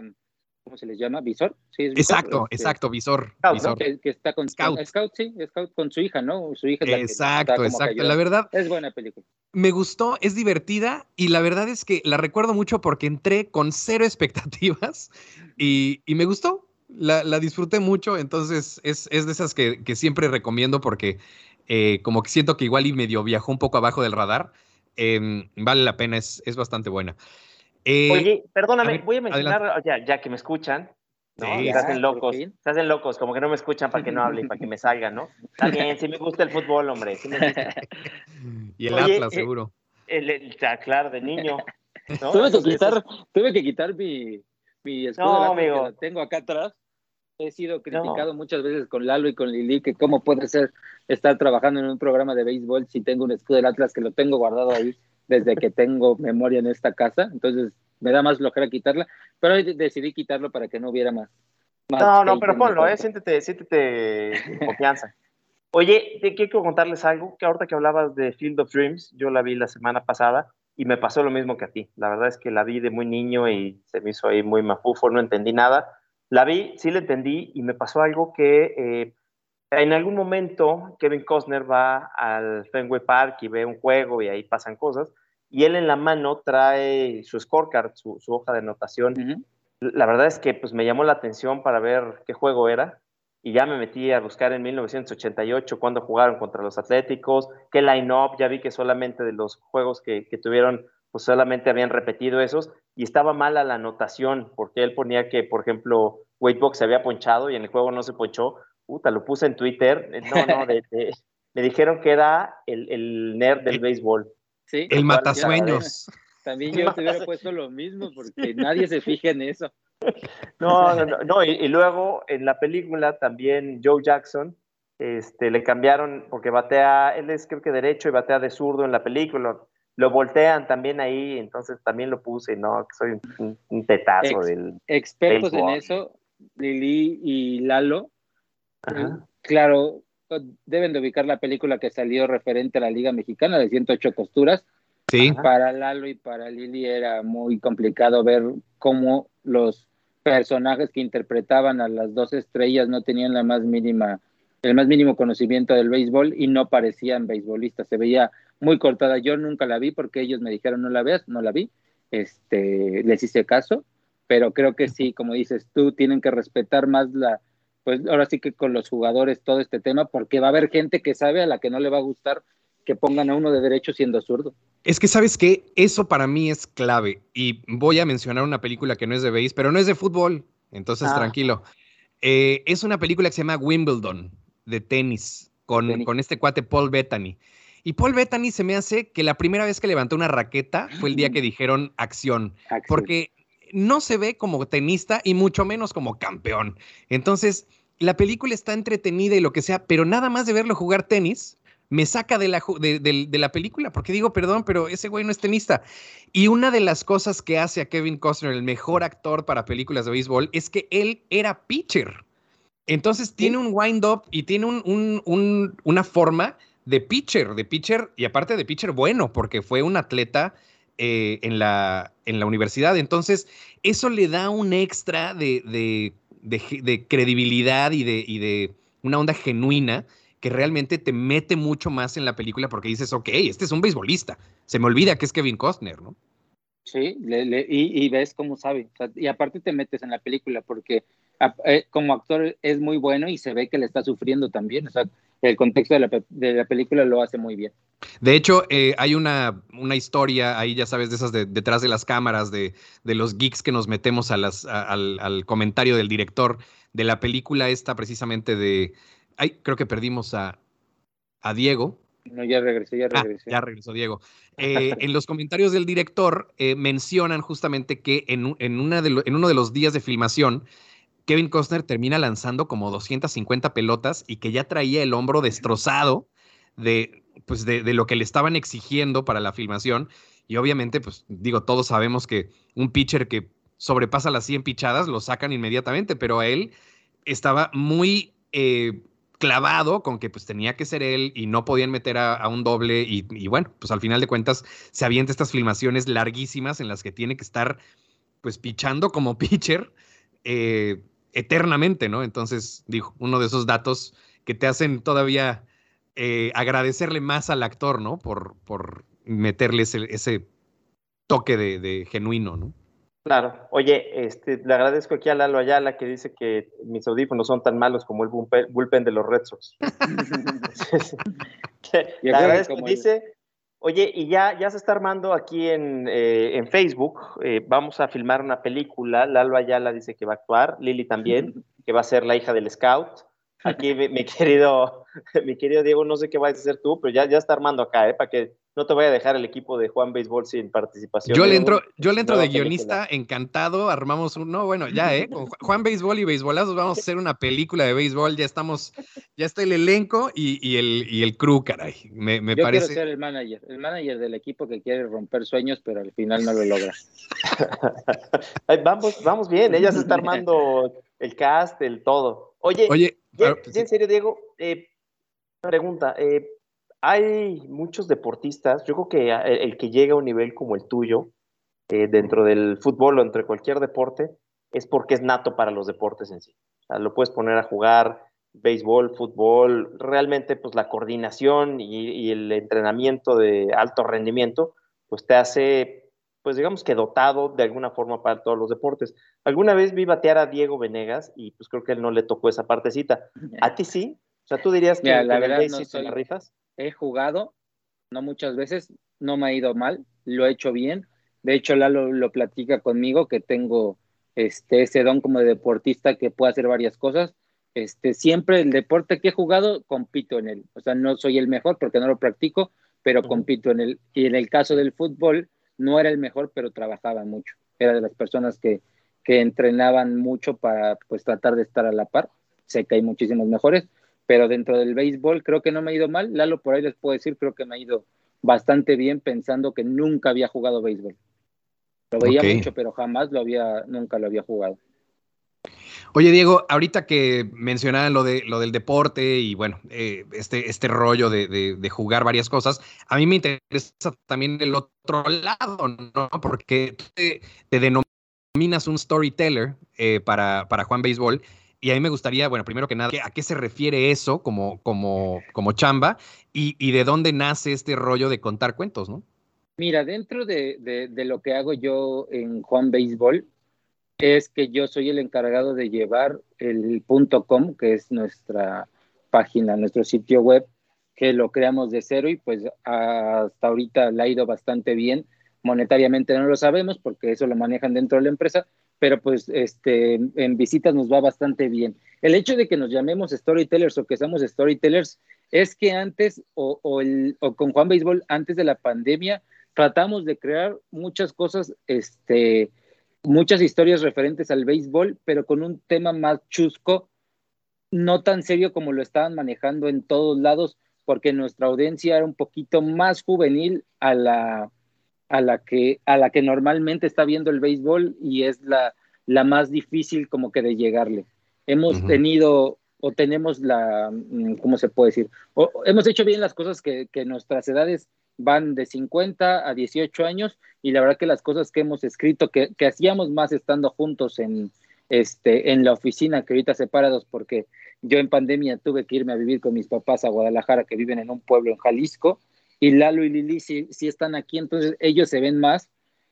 ¿cómo se les llama? ¿Visor? Sí, es Visor, Exacto, este, exacto, visor. Scout, ¿no? visor. Que, que está con Scout. Scout, sí, Scout con su hija, ¿no? Su hija es la Exacto, exacto. ayuda. La verdad, Es buena película. me gustó, es divertida y la verdad es que la recuerdo mucho porque entré con cero expectativas y, y me gustó. La, la disfruté mucho, entonces es, es de esas que, que siempre recomiendo porque eh, como que siento que igual y medio viajó un poco abajo del radar. Em, vale la pena, es, es bastante buena. Eh, Oye, perdóname, a ver, voy a mencionar, ya, ya que me escuchan, ¿no? Sí, se hacen locos, se hacen locos, como que no me escuchan para que no hable y para que me salgan, ¿no? Está bien, sí me gusta el fútbol, hombre. sí me gusta. y el Oye, Atlas, eh, seguro. El, el- claro, de niño. ¿no? tuve, que quitar, tuve que quitar mi, mi escudo No, de Atlas, amigo. que la tengo acá atrás. He sido criticado muchas veces con Lalo y con Lili que cómo puede ser estar trabajando en un programa de béisbol si tengo un escudo del Atlas que lo tengo guardado ahí desde que tengo memoria en esta casa. Entonces me da más flojera quitarla, pero hoy decidí quitarlo para que no hubiera más. más No, no, pero ponlo, ¿eh? Siéntete, siéntete confianza. Oye, te quiero contarles algo, que ahorita que hablabas de Field of Dreams, yo la vi la semana pasada y me pasó lo mismo que a ti. La verdad es que la vi de muy niño y se me hizo ahí muy mafufo, no entendí nada. La vi, sí la entendí y me pasó algo que eh, en algún momento Kevin Costner va al Fenway Park y ve un juego y ahí pasan cosas y él en la mano trae su scorecard, su, su hoja de anotación Ujú. la verdad es que pues me llamó la atención para ver qué juego era y ya me metí a buscar en 1988 cuando jugaron contra los Atléticos, qué line-up, ya vi que solamente de los juegos que, que tuvieron, pues solamente habían repetido esos y estaba mala la anotación porque él ponía que, por ejemplo, Wade Box se había ponchado y en el juego no se ponchó. Puta, lo puse en Twitter. Eh, No, no, de- de- me dijeron que era el, el nerd del béisbol. Sí, El matasueños. También yo te hubiera puesto lo mismo porque nadie se fija en eso. No, no, no, no, y, y luego en la película también Joe Jackson este, le cambiaron porque batea, él es creo que derecho y batea de zurdo en la película, lo voltean también ahí, entonces también lo puse, no, que soy un, un tetazo Ex- del... Expertos en eso, Lili y Lalo, Ajá. claro, deben de ubicar la película que salió referente a la Liga Mexicana de 108 costuras. Sí. Para Lalo y para Lili era muy complicado ver cómo los personajes que interpretaban a las dos estrellas no tenían la más mínima, el más mínimo conocimiento del béisbol y no parecían beisbolistas. Se veía muy cortada. Yo nunca la vi porque ellos me dijeron no la veas, no la vi. Este, les hice caso, pero creo que sí, como dices tú, tienen que respetar más la, pues ahora sí que con los jugadores todo este tema, porque va a haber gente que sabe a la que no le va a gustar que pongan a uno de derecho siendo zurdo. Es que sabes que eso para mí es clave y voy a mencionar una película que no es de base, pero no es de fútbol, entonces Ah. tranquilo. Eh, es una película que se llama Wimbledon, de tenis, con, Tenis. con este cuate Paul Bettany. Y Paul Bettany se me hace que la primera vez que levantó una raqueta fue el día que dijeron acción, porque no se ve como tenista y mucho menos como campeón. Entonces, la película está entretenida y lo que sea, pero nada más de verlo jugar tenis, me saca de la, de, de- de la película, porque digo, perdón, pero ese güey no es tenista. Y una de las cosas que hace a Kevin Costner el mejor actor para películas de béisbol es que él era pitcher. Entonces tiene un wind-up y tiene un- un- un- una forma de pitcher, de pitcher, y aparte de pitcher bueno, porque fue un atleta eh, en, la, en la universidad. Entonces, eso le da un extra de, de- de credibilidad y de, y de una onda genuina que realmente te mete mucho más en la película porque dices, ok, este es un beisbolista. Se me olvida que es Kevin Costner, ¿no? Sí, le- le- y, ves cómo sabe. Y aparte te metes en la película porque a- eh, como actor es muy bueno y se ve que le está sufriendo también. O sea, el contexto de la, de la película lo hace muy bien. De hecho, eh, hay una, una historia ahí, ya sabes, de esas de, detrás de las cámaras, de, de los geeks que nos metemos a las, a- al, al comentario del director de la película esta precisamente de... Ay, creo que perdimos a, a Diego. No, ya regresé, ya Ah, regresé. ya regresó Diego. Eh, en los comentarios del director eh, mencionan justamente que en, en, una de lo- en uno de los días de filmación, Kevin Costner termina lanzando como 250 pelotas y que ya traía el hombro destrozado de, pues de, de lo que le estaban exigiendo para la filmación. Y obviamente, pues digo, todos sabemos que un pitcher que sobrepasa las 100 pichadas lo sacan inmediatamente, pero a él estaba muy eh, clavado con que pues tenía que ser él y no podían meter a, un doble y, bueno, pues al final de cuentas se avienta estas filmaciones larguísimas en las que tiene que estar pues pichando como pitcher eh, eternamente, ¿no? Entonces, dijo, uno de esos datos que te hacen todavía eh, agradecerle más al actor, ¿no? Por, por meterle ese, toque de genuino, ¿no? Claro. Oye, este, le agradezco aquí a Lalo Ayala que dice que mis audífonos son tan malos como el bullpen de los Red Sox. le agradezco. Dice, oye, y ya, ya se está armando aquí en, eh, Facebook. Eh, vamos a filmar una película. Lalo Ayala dice que va a actuar. Lili también, que va a ser la hija del Scout. Aquí mi, querido, mi querido Diego, no sé qué vas a hacer tú, pero ya, ya está armando acá, ¿eh? Para que no te voy a dejar el equipo de Juan Béisbol sin participación. Yo le entro, yo le entro de guionista, encantado, armamos un, no, bueno, ya, ¿eh? Con Juan Béisbol y Béisbolazos vamos a hacer una película de béisbol, ya estamos, ya está el elenco y, el, y el crew, caray, me, me yo parece. quiero ser el manager, el manager del equipo que quiere romper sueños, pero al final no lo logra. vamos, vamos bien, ella se está armando el cast, el todo. Oye, Oye pues en serio, Diego, eh, pregunta, eh, hay muchos deportistas, yo creo que el, que llega a un nivel como el tuyo, eh, dentro del fútbol o entre cualquier deporte, es porque es nato para los deportes en sí. O sea, lo puedes poner a jugar béisbol, fútbol, realmente pues la coordinación y, el entrenamiento de alto rendimiento, pues te hace, pues digamos que dotado de alguna forma para todos los deportes. Alguna vez vi batear a Diego Venegas y pues creo que él no le tocó esa partecita. ¿A ti sí? O sea, ¿tú dirías que, la verdad no soy, rifas? he jugado, no muchas veces, no me ha ido mal, lo he hecho bien. De hecho, Lalo lo platica conmigo que tengo este, ese don como de deportista que puede hacer varias cosas. Este, siempre el deporte que he jugado, compito en él. O sea, no soy el mejor porque no lo practico, pero compito en él. Y en el caso del fútbol, no era el mejor, pero trabajaba mucho. Era de las personas que, que entrenaban mucho para pues tratar de estar a la par. Sé que hay muchísimos mejores, pero dentro del béisbol creo que no me ha ido mal. Lalo, por ahí les puedo decir, creo que me ha ido bastante bien pensando que nunca había jugado béisbol. Lo veía mucho, pero jamás lo había, nunca lo había jugado. Oye, Diego, ahorita que mencionaban lo, de, lo del deporte y bueno, eh, este, este rollo de, jugar varias cosas, a mí me interesa también el otro lado, ¿no? Porque tú te, denominas un storyteller eh, para, para Juan Béisbol y a mí me gustaría, bueno, primero que nada, ¿a qué se refiere eso como, como, como chamba y, de dónde nace este rollo de contar cuentos, ¿no? Mira, dentro de, lo que hago yo en Juan Béisbol, es que yo soy el encargado de llevar el punto .com, que es nuestra página, nuestro sitio web, que lo creamos de cero y pues hasta ahorita le ha ido bastante bien. Monetariamente no lo sabemos porque eso lo manejan dentro de la empresa, pero pues este, en visitas nos va bastante bien. El hecho de que nos llamemos storytellers o que seamos storytellers es que antes, o, el, o con Juan Béisbol, antes de la pandemia, tratamos de crear muchas cosas, este, muchas historias referentes al béisbol, pero con un tema más chusco, no tan serio como lo estaban manejando en todos lados, porque nuestra audiencia era un poquito más juvenil a la, a la que, a la que normalmente está viendo el béisbol y es la, la más difícil como que de llegarle. Hemos tenido o tenemos la, mm, ¿cómo se puede decir? hemos hecho bien las cosas que, que, nuestras edades van de 50 a 18 años y la verdad que las cosas que hemos escrito, que, hacíamos más estando juntos en, este, en la oficina, que ahorita separados porque yo en pandemia tuve que irme a vivir con mis papás a Guadalajara, que viven en un pueblo en Jalisco, y Lalo y Lili sí, están aquí, entonces ellos se ven más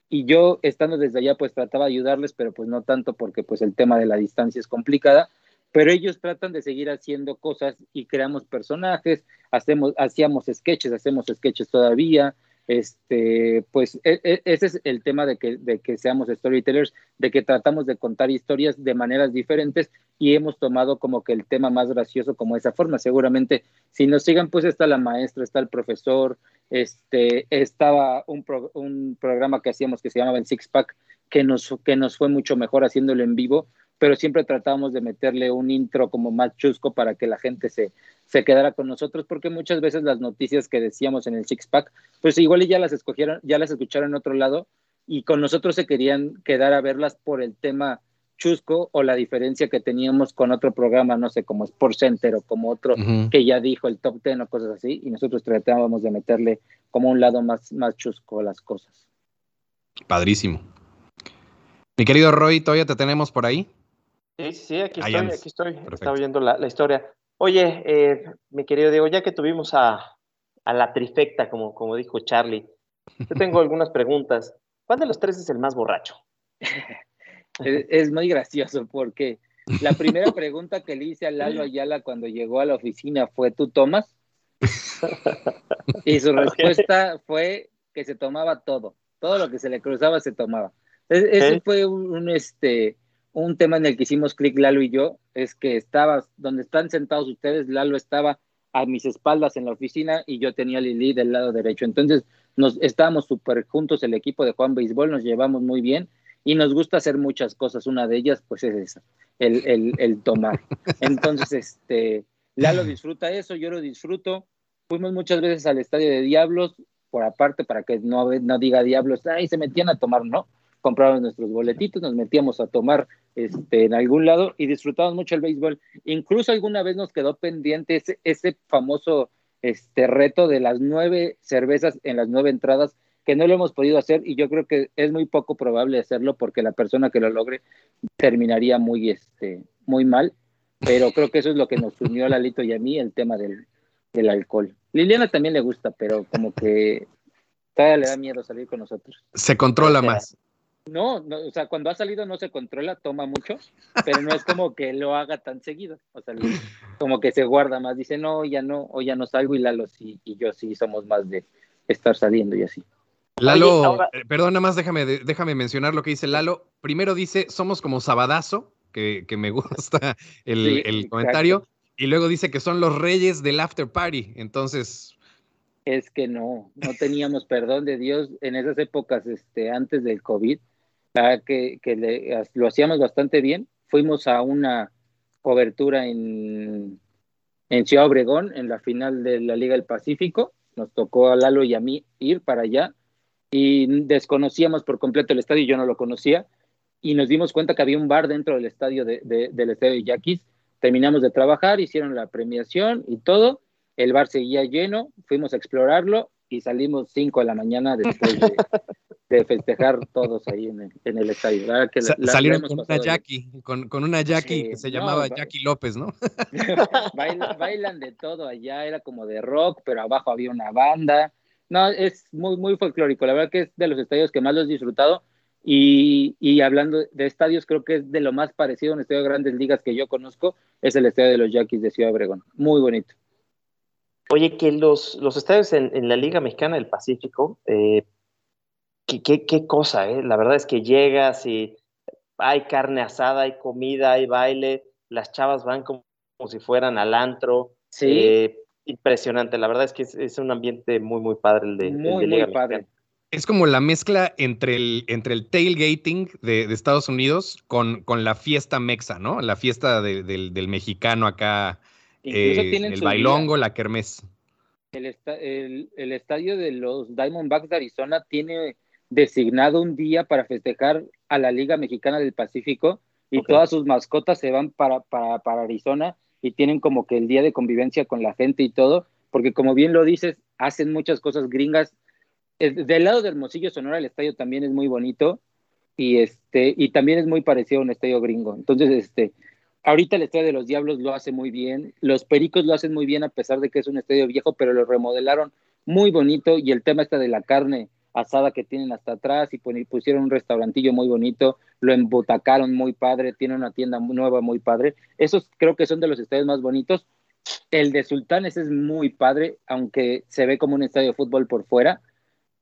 y yo estando desde allá pues trataba de ayudarles, pero pues no tanto porque pues el tema de la distancia es complicada, pero ellos tratan de seguir haciendo cosas y creamos personajes, hacemos, hacíamos sketches, hacemos sketches todavía, este, pues e, e, ese es el tema de que, de que seamos storytellers, de que tratamos de contar historias de maneras diferentes y hemos tomado como que el tema más gracioso como esa forma. Seguramente, si nos sigan, pues está la maestra, está el profesor, este, estaba un, un programa que hacíamos que se llamaba el Six Pack, que nos, que nos fue mucho mejor haciéndolo en vivo, pero siempre tratábamos de meterle un intro como más chusco para que la gente se, se quedara con nosotros, porque muchas veces las noticias que decíamos en el Six Pack, pues igual ya las escogieron, ya las escucharon en otro lado, y con nosotros se querían quedar a verlas por el tema chusco o la diferencia que teníamos con otro programa, no sé, como Sport Center o como otro que ya dijo el top ten o cosas así, y nosotros tratábamos de meterle como un lado más, más chusco a las cosas. Padrísimo. Mi querido Roy, ¿todavía te tenemos por ahí? Sí, sí, aquí estoy, aquí estoy. Estaba oyendo la, historia. Oye, eh, mi querido Diego, ya que tuvimos a, la trifecta, como, como dijo Charlie, yo tengo algunas preguntas. ¿Cuál de los tres es el más borracho? es, muy gracioso porque la primera pregunta que le hice a Lalo Ayala cuando llegó a la oficina fue, ¿tú tomas? Y su respuesta fue que se tomaba todo, todo lo que se le cruzaba se tomaba. Ese fue un, este, un tema en el que hicimos clic Lalo y yo, es que estaba, donde están sentados ustedes, Lalo estaba a mis espaldas en la oficina y yo tenía a Lili del lado derecho. Entonces, nos estábamos súper juntos, el equipo de Juan Béisbol, nos llevamos muy bien y nos gusta hacer muchas cosas. Una de ellas, pues, es esa, el, el, el tomar. Entonces, este, Lalo disfruta eso, yo lo disfruto. Fuimos muchas veces al estadio de Diablos, por aparte, para que no, no diga Diablos, ay, se metían a tomar, no comprábamos nuestros boletitos, nos metíamos a tomar este, en algún lado y disfrutábamos mucho el béisbol. Incluso alguna vez nos quedó pendiente ese, ese famoso este, reto de las nueve cervezas en las nueve entradas, que no lo hemos podido hacer y yo creo que es muy poco probable hacerlo porque la persona que lo logre terminaría muy, este, muy mal, pero creo que eso es lo que nos unió a Lalito y a mí, el tema del, del alcohol. Liliana también le gusta, pero como que todavía le da miedo salir con nosotros. Se controla más. No, no, o sea, cuando ha salido no se controla, toma mucho, pero no es como que lo haga tan seguido. O sea, como que se guarda más, dice, no, ya no, o ya no salgo y Lalo sí, y yo sí somos más de estar saliendo y así. Lalo, eh, perdón, nada más déjame, déjame mencionar lo que dice Lalo. Primero dice, somos como Sabadazo, que, que me gusta el, el comentario, y luego dice que son los reyes del after party. Entonces, es que no, no teníamos perdón de Dios en esas épocas, este, antes del COVID que, que lo hacíamos bastante bien. Fuimos a una cobertura en, en Ciudad Obregón, en la final de la Liga del Pacífico. Nos tocó a Lalo y a mí ir para allá y desconocíamos por completo el estadio, yo no lo conocía, y nos dimos cuenta que había un bar dentro del estadio de, del estadio de Yaquis. Terminamos de trabajar, hicieron la premiación y todo. El bar seguía lleno, fuimos a explorarlo y salimos 5 de la mañana después de, de festejar todos ahí en el, en el estadio. Que salieron con una Jackie, con, con, una Jackie que se llamaba Jackie López, ¿no? bailan, de todo allá, era como de rock, pero abajo había una banda. No, es muy, muy folclórico. La verdad que es de los estadios que más los he disfrutado. Y, y, hablando de estadios, creo que es de lo más parecido a un estadio de grandes ligas que yo conozco, es el estadio de los Yaquis de Ciudad Obregón. Muy bonito. Oye, que los, los estadios en, en, la Liga Mexicana del Pacífico, eh, qué, qué, cosa, ¿eh? La verdad es que llegas y hay carne asada, hay comida, hay baile, las chavas van como, si fueran al antro. Sí. Eh, impresionante, la verdad es que es, un ambiente muy, muy padre el de, muy, muy padre. Es como la mezcla entre el, entre el tailgating de, Estados Unidos con, con, la fiesta mexa, ¿no? La fiesta del, mexicano acá, eh, el bailongo, la kermés. El, el, el, estadio de los Diamondbacks de Arizona tiene designado un día para festejar a la Liga Mexicana del Pacífico y todas sus mascotas se van para, para, para, Arizona y tienen como que el día de convivencia con la gente y todo, porque como bien lo dices, hacen muchas cosas gringas. Del lado del Hermosillo Sonora el estadio también es muy bonito y este y también es muy parecido a un estadio gringo. Entonces, este ahorita el estadio de los Diablos lo hace muy bien, los Pericos lo hacen muy bien a pesar de que es un estadio viejo, pero lo remodelaron muy bonito y el tema está de la carne asada que tienen hasta atrás y pusieron un restaurantillo muy bonito, lo embutacaron muy padre, tiene una tienda nueva muy padre. Esos creo que son de los estadios más bonitos. El de Sultanes es muy padre, aunque se ve como un estadio de fútbol por fuera.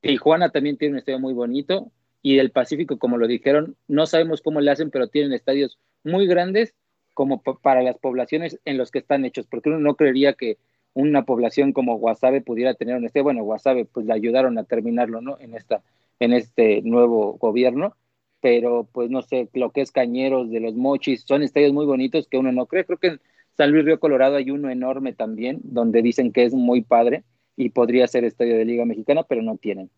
Tijuana también tiene un estadio muy bonito. Y el Pacífico, como lo dijeron, no sabemos cómo le hacen, pero tienen estadios muy grandes como para las poblaciones en los que están hechos, porque uno no creería que una población como Guasave pudiera tener un este, bueno, Guasave pues le ayudaron a terminarlo, ¿no? En esta, en este nuevo gobierno, pero pues no sé, lo que es Cañeros de los Mochis, son estadios muy bonitos que uno no cree, creo que en San Luis Río Colorado hay uno enorme también, donde dicen que es muy padre y podría ser estadio de Liga Mexicana, pero no tienen.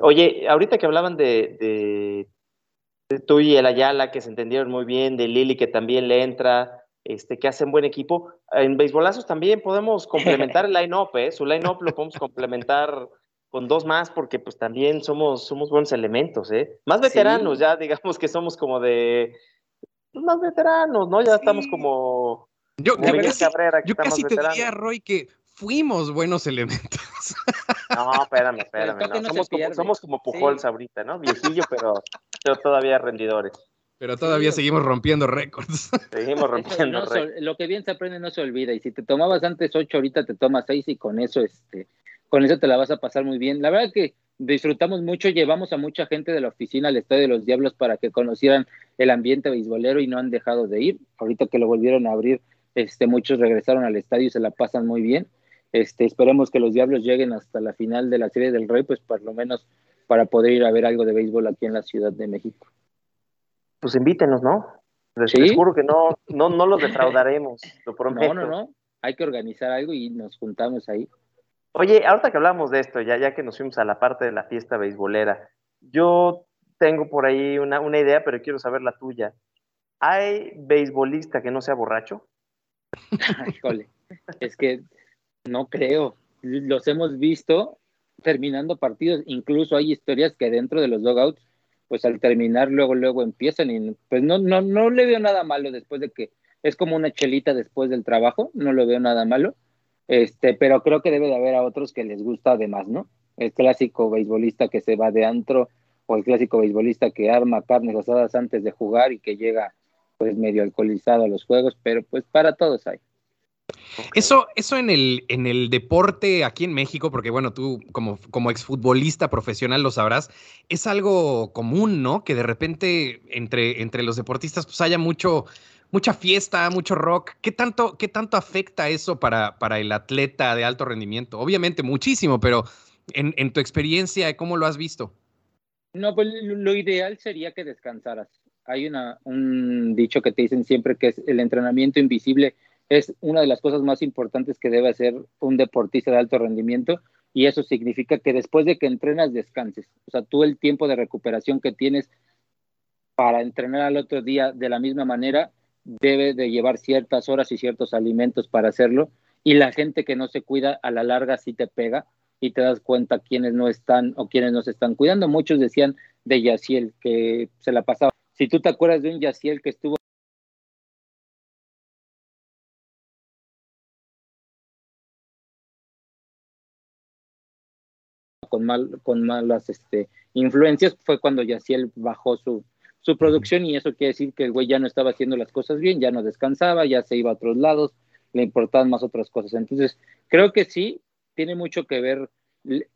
Oye, ahorita que hablaban de, tú y el Ayala que se entendieron muy bien, de Lili que también le entra, este, que hacen buen equipo. En beisbolazos también podemos complementar el line-up, ¿eh? Su line-up lo podemos complementar con dos más porque pues también somos, somos buenos elementos, ¿eh? Más veteranos, ya digamos que somos como de... Pues, más veteranos, ¿no? Ya estamos como... Yo, yo casi te diría, Roy, que fuimos buenos elementos. No, espérame, espérame. No. Somos, como, somos, como, Pujols ahorita, ¿no? Viejillo, pero, pero todavía rendidores. Pero todavía seguimos rompiendo récords. Seguimos rompiendo récords. Lo que bien se aprende no se olvida. Y si te tomabas antes ocho, ahorita te tomas seis y con eso, este, con eso te la vas a pasar muy bien. La verdad que disfrutamos mucho, llevamos a mucha gente de la oficina al Estadio de los Diablos para que conocieran el ambiente beisbolero y no han dejado de ir. Ahorita que lo volvieron a abrir, este, muchos regresaron al estadio y se la pasan muy bien. Este, esperemos que los Diablos lleguen hasta la final de la Serie del Rey, pues por lo menos para poder ir a ver algo de béisbol aquí en la Ciudad de México. Pues invítenos, ¿no? Les, juro que no, no, no los defraudaremos, lo prometo. No, no, no. Hay que organizar algo y nos juntamos ahí. Oye, ahorita que hablamos de esto, ya, ya que nos fuimos a la parte de la fiesta beisbolera, yo tengo por ahí una, una idea, pero quiero saber la tuya. ¿Hay beisbolista que no sea borracho? Híjole, es que no creo. Los hemos visto terminando partidos. Incluso hay historias que dentro de los dogouts, pues al terminar luego, luego empiezan y pues no, no, no le veo nada malo después de que es como una chelita después del trabajo, no lo veo nada malo. Este, pero creo que debe de haber a otros que les gusta además, ¿no? El clásico beisbolista que se va de antro o el clásico beisbolista que arma carnes asadas antes de jugar y que llega pues medio alcoholizado a los juegos, pero pues para todos hay. Eso, eso en el, en el deporte aquí en México, porque bueno, tú como, como exfutbolista profesional lo sabrás, es algo común, ¿no? Que de repente entre, entre los deportistas pues haya mucho, mucha fiesta, mucho rock. ¿Qué tanto, qué tanto afecta eso para, para el atleta de alto rendimiento? Obviamente muchísimo, pero en, en tu experiencia, ¿cómo lo has visto? No, pues lo ideal sería que descansaras. Hay una, un dicho que te dicen siempre que es el entrenamiento invisible es una de las cosas más importantes que debe hacer un deportista de alto rendimiento y eso significa que después de que entrenas descanses. O sea, tú el tiempo de recuperación que tienes para entrenar al otro día de la misma manera debe de llevar ciertas horas y ciertos alimentos para hacerlo y la gente que no se cuida a la larga sí te pega y te das cuenta quiénes no están o quiénes no se están cuidando. Muchos decían de Yaciel que se la pasaba. Si tú te acuerdas de un Yaciel que estuvo con, mal, con malas este, influencias, fue cuando Yaciel bajó su, su producción y eso quiere decir que el güey ya no estaba haciendo las cosas bien, ya no descansaba, ya se iba a otros lados, le importaban más otras cosas. Entonces, creo que sí, tiene mucho que ver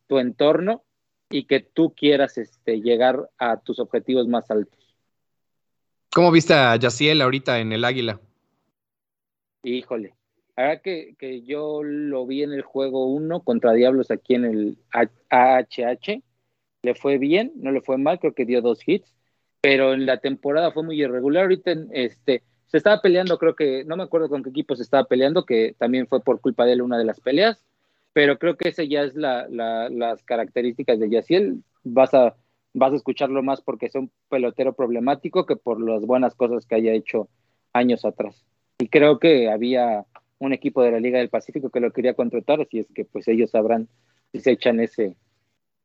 tu entorno y que tú quieras este, llegar a tus objetivos más altos. ¿Cómo viste a Yaciel ahorita en el Águila? Híjole, Ahora que, que, yo lo vi en el juego 1 contra Diablos aquí en el AHH, le fue bien, no le fue mal, creo que dio dos hits, pero en la temporada fue muy irregular. Ahorita este, se estaba peleando, creo que, no me acuerdo con qué equipo se estaba peleando, que también fue por culpa de él una de las peleas, pero creo que ese ya es la, la, las características de Yaciel. Vas a, vas a escucharlo más porque es un pelotero problemático que por las buenas cosas que haya hecho años atrás. Y creo que había un equipo de la Liga del Pacífico que lo quería contratar, así es que pues ellos sabrán si se echan ese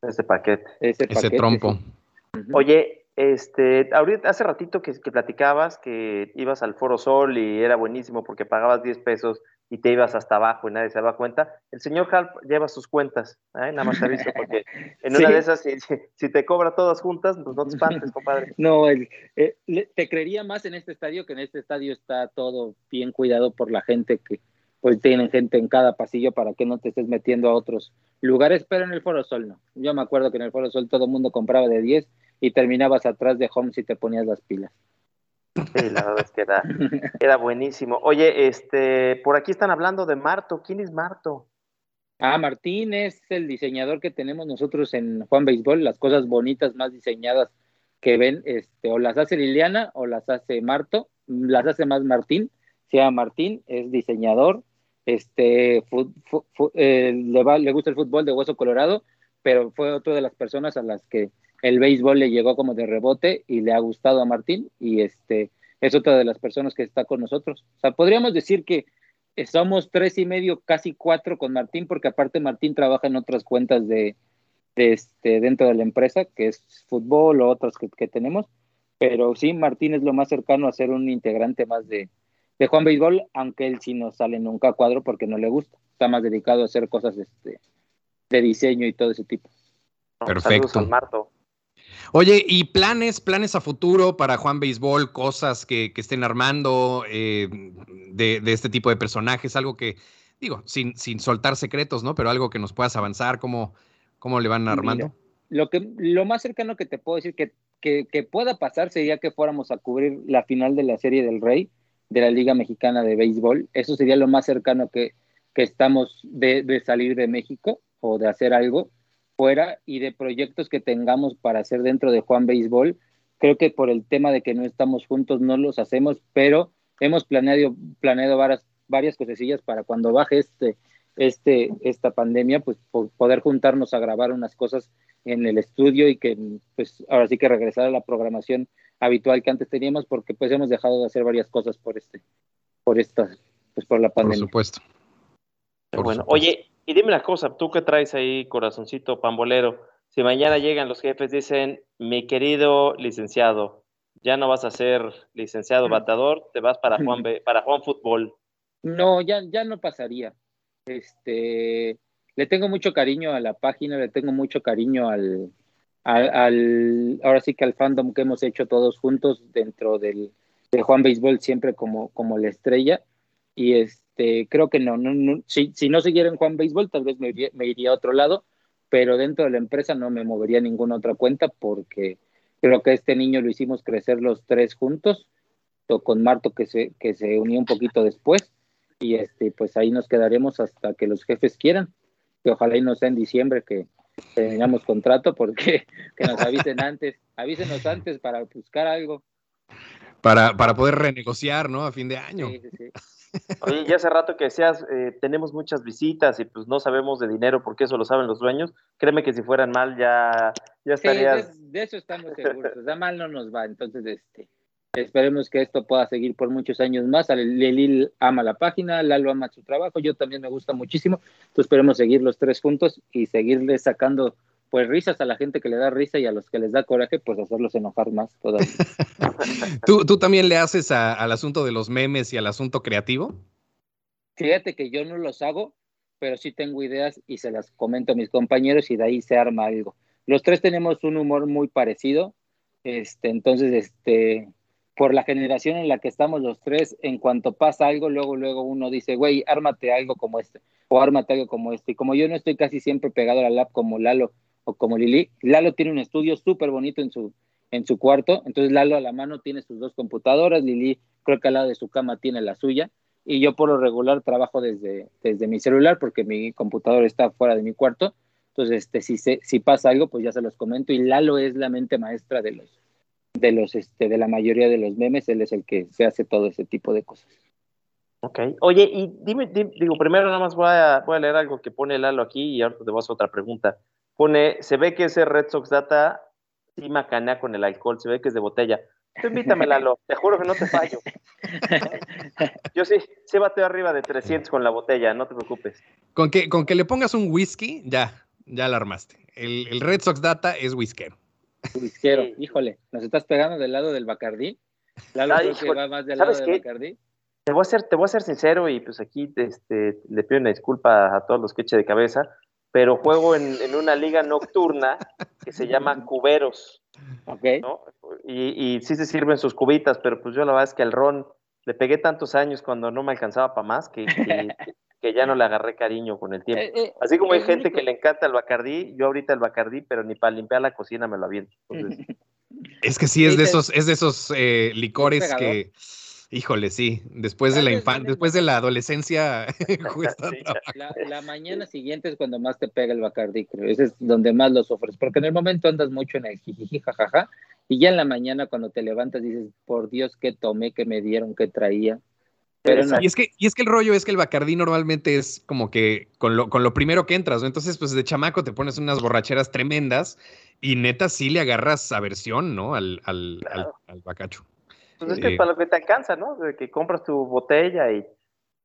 ese paquete. Ese, trompo. Oye, este, ahorita hace ratito que, que, platicabas que ibas al Foro Sol y era buenísimo porque pagabas 10 pesos y te ibas hasta abajo y nadie se daba cuenta. El señor Halp lleva sus cuentas, ¿eh? nada más te aviso, porque en una de esas, si, te cobra todas juntas, pues no te espantes, compadre. No, el, eh, te creería más en este estadio, que en este estadio está todo bien cuidado por la gente que pues tienen gente en cada pasillo para que no te estés metiendo a otros lugares, pero en el Foro Sol no. Yo me acuerdo que en el Foro Sol todo el mundo compraba de 10 y terminabas atrás de home si te ponías las pilas. Sí, la verdad es que era, buenísimo. Oye, este, por aquí están hablando de Marto. ¿Quién es Marto? Ah, Martín es el diseñador que tenemos nosotros en Juan Béisbol, las cosas bonitas más diseñadas que ven, este, o las hace Liliana o las hace Marto, las hace más Martín, se llama Martín, es diseñador, este, eh, le, le gusta el fútbol de hueso colorado, pero fue otra de las personas a las que el béisbol le llegó como de rebote y le ha gustado a Martín y este es otra de las personas que está con nosotros. O sea, podríamos decir que somos tres y medio, casi cuatro con Martín, porque aparte Martín trabaja en otras cuentas de, este, dentro de la empresa, que es fútbol o otras que, tenemos. Pero sí, Martín es lo más cercano a ser un integrante más de, de Juan Béisbol, aunque él sí no sale nunca a cuadro porque no le gusta. Está más dedicado a hacer cosas este, de diseño y todo ese tipo. Perfecto. Marto. Oye, ¿y planes, planes a futuro para Juan Béisbol, cosas que, estén armando eh, de, este tipo de personajes? Algo que, digo, sin, sin soltar secretos, ¿no? Pero algo que nos puedas avanzar, ¿cómo, cómo le van armando? lo, que, lo más cercano que te puedo decir que, que, pueda pasar sería que fuéramos a cubrir la final de la Serie del Rey de la Liga Mexicana de Béisbol. Eso sería lo más cercano que, que estamos de, de salir de México o de hacer algo fuera y de proyectos que tengamos para hacer dentro de Juan Béisbol. Creo que por el tema de que no estamos juntos no los hacemos, pero hemos planeado, planeado varias, varias cosesillas para cuando baje este, este, esta pandemia, pues poder juntarnos a grabar unas cosas en el estudio y que pues ahora sí que regresar a la programación habitual que antes teníamos porque pues hemos dejado de hacer varias cosas por este, por esta, pues por la pandemia. Por supuesto. bueno, oye, y dime la cosa, tú que traes ahí, corazoncito pambolero, si mañana llegan los jefes, dicen, mi querido licenciado, ya no vas a ser licenciado batador, te vas para Juan, para Juan Fútbol. No, ya, ya no pasaría. Este, le tengo mucho cariño a la página, le tengo mucho cariño al, al, ahora sí que al fandom que hemos hecho todos juntos dentro del, de Juan Béisbol, siempre como, como la estrella. Y es, este, creo que no, no, si, si, no siguiera en Juan Béisbol, tal vez me iría, a otro lado, pero dentro de la empresa no me movería a ninguna otra cuenta porque creo que este niño lo hicimos crecer los tres juntos, con Marto que se, que se unió un poquito después, y este, pues ahí nos quedaremos hasta que los jefes quieran, que ojalá y no sea en diciembre que tengamos contrato, porque que nos avisen antes, avísenos antes para buscar algo. Para, para poder renegociar, ¿no? A fin de año. Sí, sí, sí. Oye, ya hace rato que decías, eh, tenemos muchas visitas y pues no sabemos de dinero porque eso lo saben los dueños. Créeme que si fueran mal ya, ya estarías... de, eso estamos seguros, da mal no nos va. Entonces, este, esperemos que esto pueda seguir por muchos años más. Lelil ama la página, Lalo ama su trabajo, yo también me gusta muchísimo. Entonces esperemos seguir los tres juntos y seguirle sacando pues risas a la gente que le da risa y a los que les da coraje, pues hacerlos enojar más todavía. ¿Tú, ¿Tú, también le haces al asunto de los memes y al asunto creativo? Fíjate que yo no los hago, pero sí tengo ideas y se las comento a mis compañeros y de ahí se arma algo. Los tres tenemos un humor muy parecido, este, entonces, este, por la generación en la que estamos los tres, en cuanto pasa algo, luego, luego uno dice, güey, ármate algo como este, o ármate algo como este. Y como yo no estoy casi siempre pegado a la lab como Lalo, o como Lili. Lalo tiene un estudio súper bonito en su, en su cuarto, entonces Lalo a la mano tiene sus dos computadoras, Lili creo que al lado de su cama tiene la suya, y yo por lo regular trabajo desde, desde mi celular porque mi computador está fuera de mi cuarto, entonces este, si, se, si pasa algo, pues ya se los comento, y Lalo es la mente maestra de los, de los, este, de la mayoría de los memes, él es el que se hace todo ese tipo de cosas. Ok. Oye, y dime, digo, primero nada más voy a, voy a leer algo que pone Lalo aquí y ahora te voy a otra pregunta pone, se ve que ese Red Sox Data sí macanea con el alcohol, se ve que es de botella. Tú invítame, Lalo, te juro que no te fallo. Yo sí, sí bateo arriba de 300 con la botella, no te preocupes. Con que, con que le pongas un whisky, ya, ya la armaste. El, Red Sox Data es whiskero. Whiskero, híjole, ¿nos estás pegando del lado del Bacardí? Lalo que va más del lado del Bacardí. Te voy, a ser, te voy a ser sincero y pues aquí este, le pido una disculpa a todos los que eche de cabeza pero juego en, una liga nocturna que se llama Cuberos. Okay. Y, sí se sirven sus cubitas, pero pues yo la verdad es que el ron le pegué tantos años cuando no me alcanzaba para más que, que, ya no le agarré cariño con el tiempo. Eh, eh, Así como hay gente que le encanta el bacardí, yo ahorita el bacardí, pero ni para limpiar la cocina me lo aviento. Es que sí, es de esos, es de esos eh, licores que Híjole, sí, después de la infancia, después de la adolescencia, la, mañana siguiente es cuando más te pega el Bacardi, creo. Ese es donde más lo sufres, porque en el momento andas mucho en el jijiji, jajaja, y ya en la mañana cuando te levantas dices, por Dios, qué tomé, qué me dieron, qué traía. y, es que, y es que el rollo es que el Bacardí normalmente es como que con lo, con lo primero que entras, ¿no? Entonces, pues de chamaco te pones unas borracheras tremendas y neta sí le agarras aversión, ¿no? Al, al, al, bacacho. Pues es que para lo que te alcanza, ¿no? De que compras tu botella y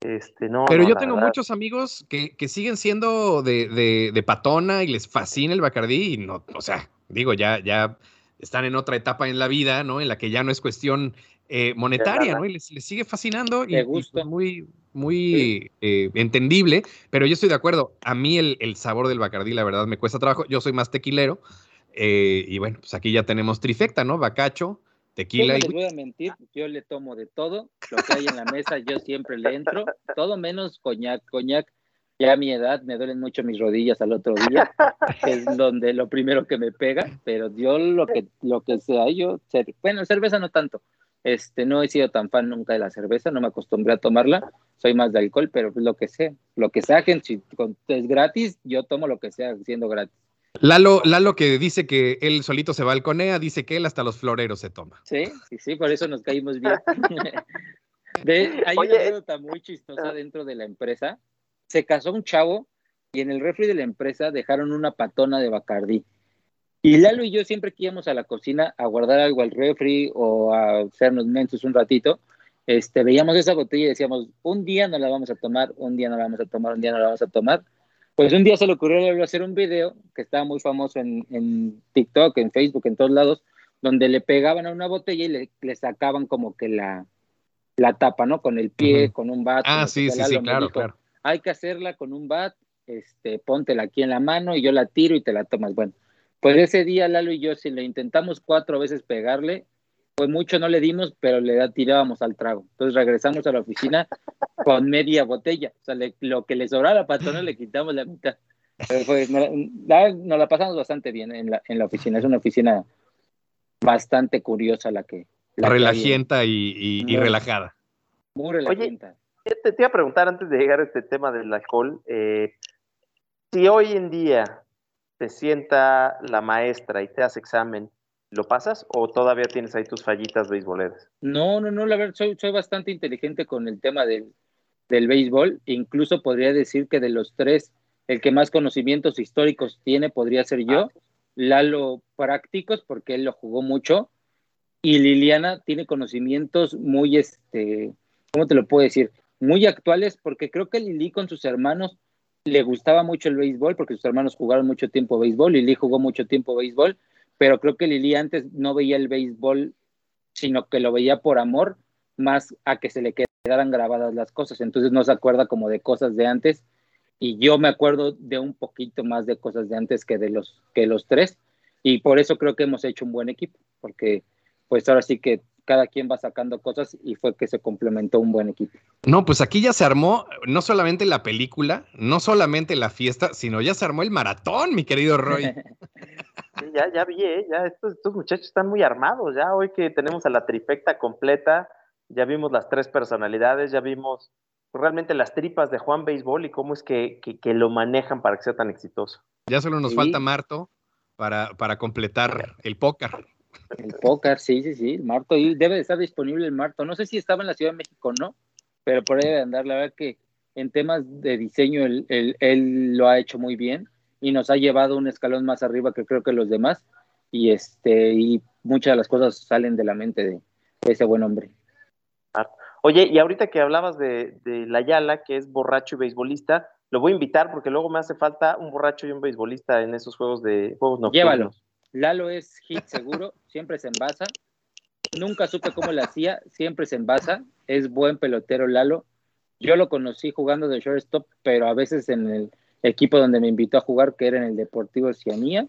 este, no. Pero yo tengo muchos amigos que, que siguen siendo de, de, de, patona y les fascina el Bacardí y no, o sea, digo, ya, ya están en otra etapa en la vida, ¿no? En la que ya no es cuestión eh, monetaria, ¿no? Y les, sigue fascinando y, pues muy, muy eh, entendible, pero yo estoy de acuerdo. A mí el, sabor del Bacardí, la verdad, me cuesta trabajo. Yo soy más tequilero eh, y bueno, pues aquí ya tenemos trifecta, ¿no? Bacacho, tequila y... les voy a mentir, yo le tomo de todo, lo que hay en la mesa, yo siempre le entro, todo menos coñac, coñac. Ya a mi edad me duelen mucho mis rodillas al otro día, es donde lo primero que me pega, pero yo lo que, lo que sea, yo, bueno, cerveza no tanto, este, no he sido tan fan nunca de la cerveza, no me acostumbré a tomarla, soy más de alcohol, pero lo que sea, lo que saquen, si es gratis, yo tomo lo que sea siendo gratis. Lalo, Lalo que dice que él solito se balconea, dice que él hasta los floreros se toma. Sí, sí, sí, por eso nos caímos bien. hay una anécdota muy chistosa dentro de la empresa. Se casó un chavo y en el refri de la empresa dejaron una patona de Bacardí. Y Lalo y yo siempre que íbamos a la cocina a guardar algo al refri o a hacernos mensos un ratito, este, veíamos esa botella y decíamos, un día no la vamos a tomar, un día no la vamos a tomar, un día no la vamos a tomar. Pues un día se le ocurrió hacer un video que estaba muy famoso en, en, TikTok, en Facebook, en todos lados, donde le pegaban a una botella y le, le sacaban como que la, la tapa, ¿no? Con el pie, con un bat. Ah, sí, sí, sí, claro, claro. Hay que hacerla con un bat, este, póntela aquí en la mano y yo la tiro y te la tomas. Bueno, pues ese día Lalo y yo, si le intentamos cuatro veces pegarle, pues mucho no le dimos, pero le tirábamos al trago. Entonces regresamos a la oficina con media botella. O sea, lo que le sobraba a la patrona le quitamos la mitad. Pero nos, la, pasamos bastante bien en la, en la oficina. Es una oficina bastante curiosa la que... La relajienta y, relajada. Muy relajienta. Oye, te, iba a preguntar antes de llegar a este tema del alcohol, eh, si hoy en día te sienta la maestra y te hace examen, ¿lo pasas o todavía tienes ahí tus fallitas beisboleras? No, no, no, la verdad, soy, soy bastante inteligente con el tema del, del béisbol. Incluso podría decir que de los tres, el que más conocimientos históricos tiene podría ser yo. Ah. Lalo prácticos, porque él lo jugó mucho. Y Liliana tiene conocimientos muy, este, ¿cómo te lo puedo decir? Muy actuales, porque creo que Lili con sus hermanos le gustaba mucho el béisbol porque sus hermanos jugaron mucho tiempo béisbol, Lili jugó mucho tiempo béisbol, pero creo que Lili antes no veía el béisbol, sino que lo veía por amor, más a que se le quedaran grabadas las cosas, entonces no se acuerda como de cosas de antes, y yo me acuerdo de un poquito más de cosas de antes que de los, que los tres, y por eso creo que hemos hecho un buen equipo, porque pues ahora sí que cada quien va sacando cosas y fue que se complementó un buen equipo. No, pues aquí ya se armó no solamente la película, no solamente la fiesta, sino ya se armó el maratón, mi querido Roy. ya, ya vi, ¿eh? ya estos, estos, muchachos están muy armados, ya hoy que tenemos a la trifecta completa, ya vimos las tres personalidades, ya vimos realmente las tripas de Juan Béisbol y cómo es que, que, lo manejan para que sea tan exitoso. Ya solo nos falta Marto para, para completar el póker. El póker, sí, sí, sí. Marto, y debe de estar disponible el Marto. No sé si estaba en la Ciudad de México no, pero por ahí debe andar. La verdad que en temas de diseño él, él, lo ha hecho muy bien y nos ha llevado un escalón más arriba que creo que los demás. Y este, y muchas de las cosas salen de la mente de, ese buen hombre. Oye, y ahorita que hablabas de, de la Yala, que es borracho y beisbolista, lo voy a invitar porque luego me hace falta un borracho y un beisbolista en esos juegos de juegos nocturnos. Llévalo. Lalo es hit seguro, siempre se envasa. Nunca supe cómo lo hacía, siempre se envasa. Es buen pelotero Lalo. Yo lo conocí jugando de shortstop, pero a veces en el equipo donde me invitó a jugar, que era en el Deportivo Cianía,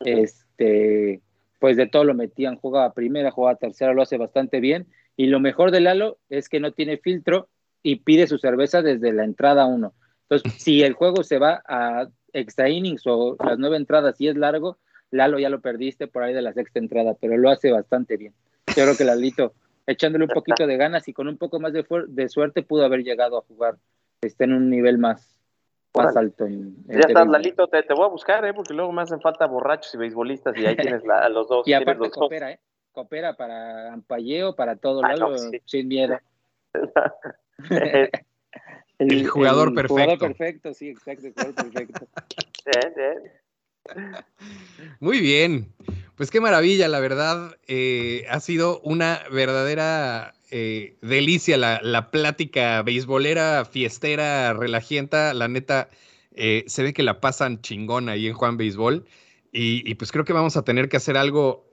este, pues de todo lo metían, jugaba primera, jugaba tercera, lo hace bastante bien. Y lo mejor de Lalo es que no tiene filtro y pide su cerveza desde la entrada uno. Entonces, si el juego se va a extra innings o las nueve entradas y es largo, Lalo ya lo perdiste por ahí de la sexta entrada, pero lo hace bastante bien. Yo creo que Lalito, echándole un poquito de ganas y con un poco más de, de suerte, pudo haber llegado a jugar este, en un nivel más, más alto. En, ya estás, Lalito, te, voy a buscar, ¿eh? porque luego me hacen falta borrachos y beisbolistas y ahí tienes a los dos. Y aparte coopera, ¿eh? Coopera para ampalleo, para todo, ah, Lalo, sin miedo. el, jugador perfecto. Jugador perfecto, sí, exacto, el jugador perfecto. Muy bien, pues qué maravilla, la verdad, eh, ha sido una verdadera eh, delicia la, la, plática beisbolera, fiestera, relajienta, la neta, eh, se ve que la pasan chingón ahí en Juan Béisbol y, pues creo que vamos a tener que hacer algo,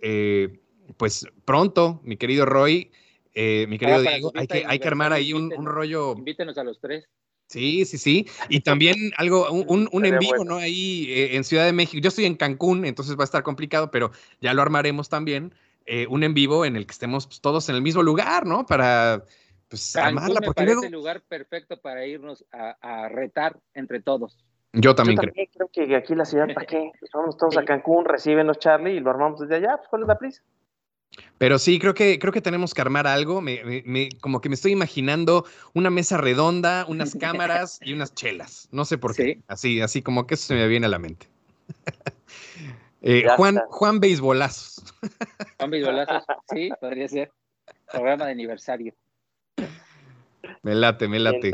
pues pronto, mi querido Roy, mi querido Diego, hay que, hay que armar ahí un, un rollo. Invítenos a los tres. Sí, sí, sí. Y también algo, un, un en vivo, ¿no? Ahí eh, en Ciudad de México. Yo estoy en Cancún, entonces va a estar complicado, pero ya lo armaremos también. Eh, un en vivo en el que estemos pues, todos en el mismo lugar, ¿no? Para pues armarla. Porque me parece el lugar perfecto para irnos a, retar entre todos. Yo también, Yo también creo. que aquí la ciudad, ¿para qué? Pues vamos todos a Cancún, los Charlie y lo armamos desde allá. Pues, ¿Cuál es la prisa? Pero sí, creo que, creo que tenemos que armar algo. Me, como que me estoy imaginando una mesa redonda, unas cámaras y unas chelas. No sé por qué. Así, así como que eso se me viene a la mente. Eh, Juan, Juan Beisbolazos. Juan Beisbolazos, sí, podría ser. Programa de aniversario. Me late, me late.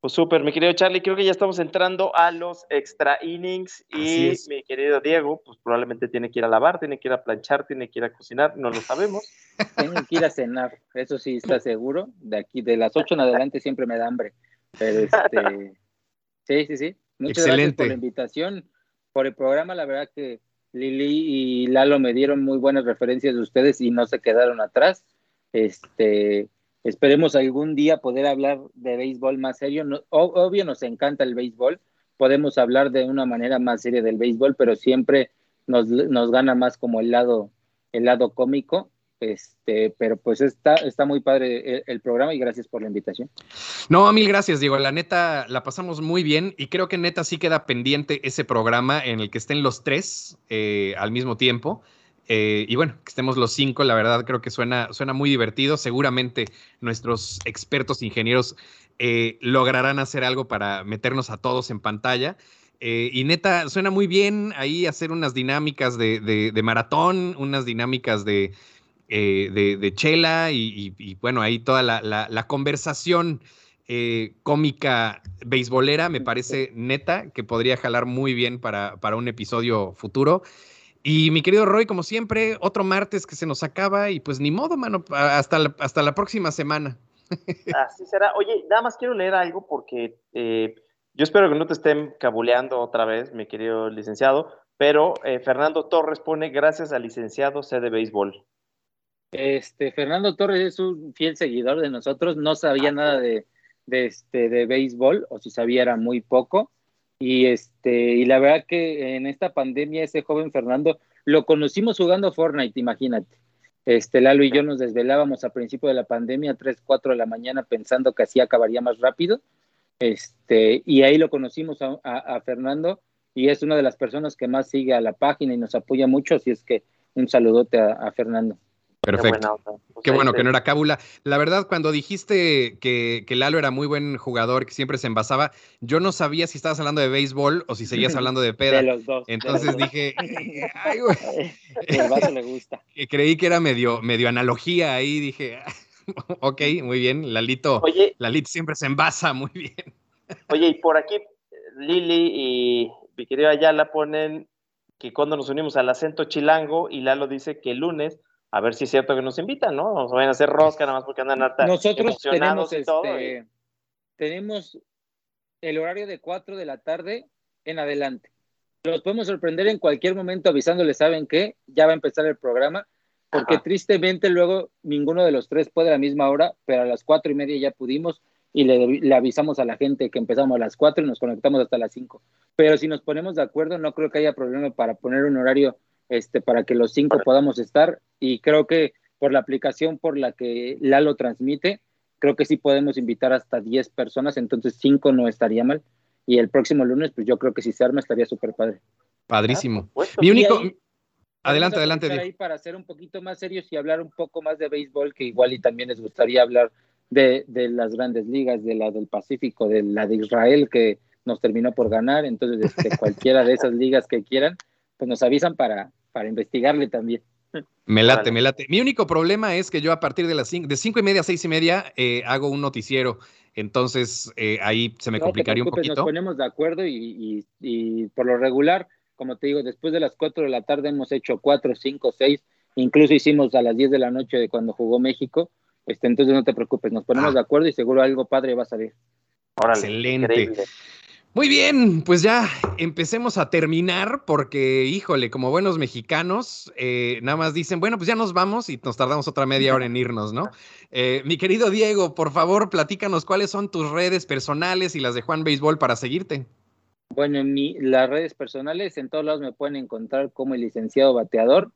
Pues súper, mi querido Charlie, creo que ya estamos entrando a los extra innings y mi querido Diego, pues probablemente tiene que ir a lavar, tiene que ir a planchar, tiene que ir a cocinar, no lo sabemos. Tiene que ir a cenar, eso sí está seguro. De aquí, de las 8 en adelante siempre me da hambre. Pero este, sí, sí, sí. Muchas gracias por la invitación, por el programa. La verdad que Lili y Lalo me dieron muy buenas referencias de ustedes y no se quedaron atrás. Este, Esperemos algún día poder hablar de béisbol más serio. obvio nos encanta el béisbol, podemos hablar de una manera más seria del béisbol, pero siempre nos, nos gana más como el lado, el lado cómico. Este, pero pues está, está muy padre el, programa y gracias por la invitación. No, mil gracias, Diego. La neta, la pasamos muy bien y creo que neta sí queda pendiente ese programa en el que estén los tres eh, al mismo tiempo. Eh, y bueno, que estemos los cinco, la verdad creo que suena, suena muy divertido. Seguramente nuestros expertos ingenieros eh, lograrán hacer algo para meternos a todos en pantalla. Y neta, suena muy bien ahí hacer unas dinámicas de, maratón, unas dinámicas de, de chela y, bueno, ahí toda la, conversación cómica beisbolera me parece neta que podría jalar muy bien para, para un episodio futuro. Y mi querido Roy, como siempre, otro martes que se nos acaba y pues ni modo, mano, hasta la, hasta la próxima semana. Así será. Oye, nada más quiero leer algo porque eh, yo espero que no te estén cabuleando otra vez, mi querido licenciado, pero eh, Fernando Torres pone gracias al licenciado C de béisbol. Este, Fernando Torres es un fiel seguidor de nosotros, no sabía ah, nada de, de, este, de béisbol, o si sabía era muy poco y este, y la verdad que en esta pandemia, ese joven Fernando, lo conocimos jugando Fortnite, imagínate. Este, Lalo y yo nos desvelábamos a principio de la pandemia, 3, 4 de la mañana, pensando que así acabaría más rápido. Este, y ahí lo conocimos a, Fernando, y es una de las personas que más sigue a la página y nos apoya mucho, así es que un saludote a Fernando. Perfecto. Qué, bueno que no era cábula. La verdad, cuando dijiste que, que, Lalo era muy buen jugador, que siempre se envasaba, yo no sabía si estabas hablando de béisbol o si seguías hablando de peda. De los dos. Entonces dije, ay, güey. El vaso le gusta. Creí que era medio, medio analogía ahí, dije, ok, muy bien, Lalito, Oye, Lalito siempre se envasa muy bien. Oye, y por aquí Lili y mi querida Ayala ponen que cuando nos unimos al acento chilango y Lalo dice que el lunes a ver si es cierto que nos invitan, ¿no? Nos vayan a hacer rosca nada más porque andan harta Nosotros tenemos, este, tenemos el horario de 4 de la tarde en adelante. Los podemos sorprender en cualquier momento avisándoles, ¿saben qué? Ya va a empezar el programa, porque tristemente luego ninguno de los tres puede a la misma hora, pero a las cuatro y media ya pudimos y le, le, avisamos a la gente que empezamos a las cuatro y nos conectamos hasta las cinco. Pero si nos ponemos de acuerdo, no creo que haya problema para poner un horario este, para que los cinco podamos estar. Y creo que por la aplicación por la que Lalo transmite, creo que sí podemos invitar hasta 10 personas, entonces cinco no estaría mal. Y el próximo lunes, pues yo creo que si se arma estaría súper padre. Padrísimo. Ah, Mi único... adelante, adelante. Ahí para ser un poquito más serios y hablar un poco más de béisbol, que igual y también les gustaría hablar de, de las grandes ligas, de la del Pacífico, de la de Israel, que nos terminó por ganar. Entonces, este, cualquiera de esas ligas que quieran, pues nos avisan para, para investigarle también. Me late, me late. Mi único problema es que yo a partir de las cinco, de cinco y media a seis y media eh, hago un noticiero. Entonces eh, ahí se me complicaría un poquito. Nos ponemos de acuerdo y, y, por lo regular, como te digo, después de las cuatro de la tarde hemos hecho cuatro, cinco, seis, incluso hicimos a las diez de la noche de cuando jugó México. Este, entonces no te preocupes, nos ponemos ah. de acuerdo y seguro algo padre va a salir. Excelente. Muy bien, pues ya empecemos a terminar porque, híjole, como buenos mexicanos, eh, nada más dicen, bueno, pues ya nos vamos y nos tardamos otra media hora en irnos, ¿no? Eh, mi querido Diego, por favor, platícanos cuáles son tus redes personales y las de Juan Béisbol para seguirte. Bueno, en mi, las redes personales, en todos lados me pueden encontrar como el licenciado bateador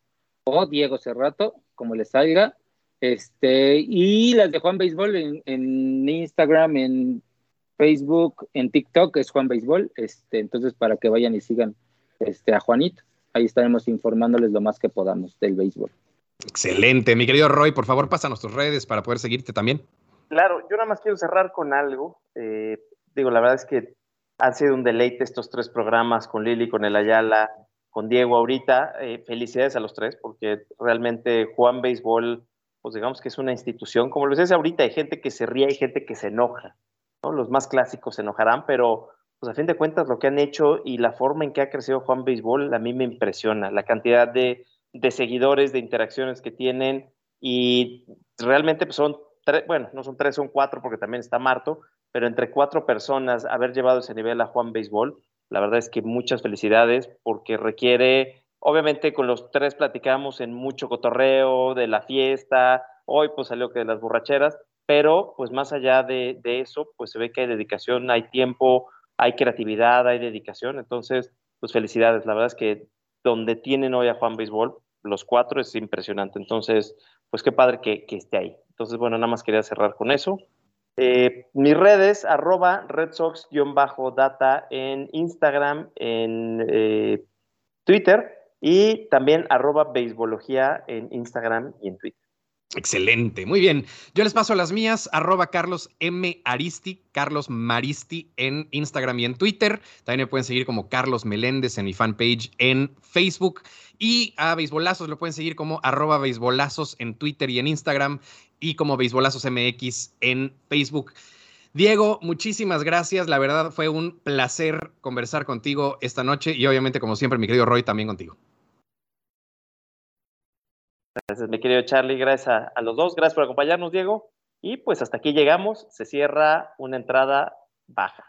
o Diego Cerrato, como les salga. Este, y las de Juan Béisbol en, en Instagram, en Facebook, en TikTok es Juan Béisbol, este, entonces para que vayan y sigan este, a Juanito, ahí estaremos informándoles lo más que podamos del béisbol. Excelente, mi querido Roy, por favor pasa a nuestras redes para poder seguirte también. Claro, yo nada más quiero cerrar con algo. Eh, digo, la verdad es que han sido un deleite estos tres programas con Lili, con el Ayala, con Diego ahorita. Eh, felicidades a los tres, porque realmente Juan Béisbol, pues digamos que es una institución, como lo dices ahorita, hay gente que se ríe, hay gente que se enoja. Los más clásicos se enojarán, pero pues a fin de cuentas lo que han hecho y la forma en que ha crecido Juan Béisbol a mí me impresiona, la cantidad de, seguidores, de interacciones que tienen y realmente pues, son tres, bueno, no son tres, son cuatro porque también está Marto, pero entre cuatro personas haber llevado ese nivel a Juan Béisbol, la verdad es que muchas felicidades porque requiere, obviamente con los tres platicamos en mucho cotorreo de la fiesta, hoy pues salió que de las borracheras, pero pues más allá de, eso, pues se ve que hay dedicación, hay tiempo, hay creatividad, hay dedicación, entonces, pues felicidades, la verdad es que donde tienen hoy a Juan Béisbol, los cuatro es impresionante, entonces, pues qué padre que, esté ahí. Entonces, bueno, nada más quería cerrar con eso. Eh, mis redes, arroba redsox-data en Instagram, en eh, Twitter y también arroba beisbología en Instagram y en Twitter. Excelente, muy bien. Yo les paso las mías, arroba Carlos M. Aristi, Carlos Maristi en Instagram y en Twitter. También me pueden seguir como Carlos Meléndez en mi fanpage en Facebook. Y a Beisbolazos lo pueden seguir como arroba Beisbolazos en Twitter y en Instagram y como Beisbolazos MX en Facebook. Diego, muchísimas gracias. La verdad fue un placer conversar contigo esta noche y obviamente, como siempre, mi querido Roy, también contigo. Gracias, mi querido Charlie. Gracias a, los dos. Gracias por acompañarnos, Diego. Y pues hasta aquí llegamos. Se cierra una entrada baja.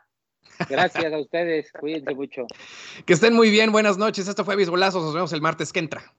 Gracias a ustedes. Cuídense mucho. Que estén muy bien. Buenas noches. Esto fue Bisbolazos. Nos vemos el martes que entra.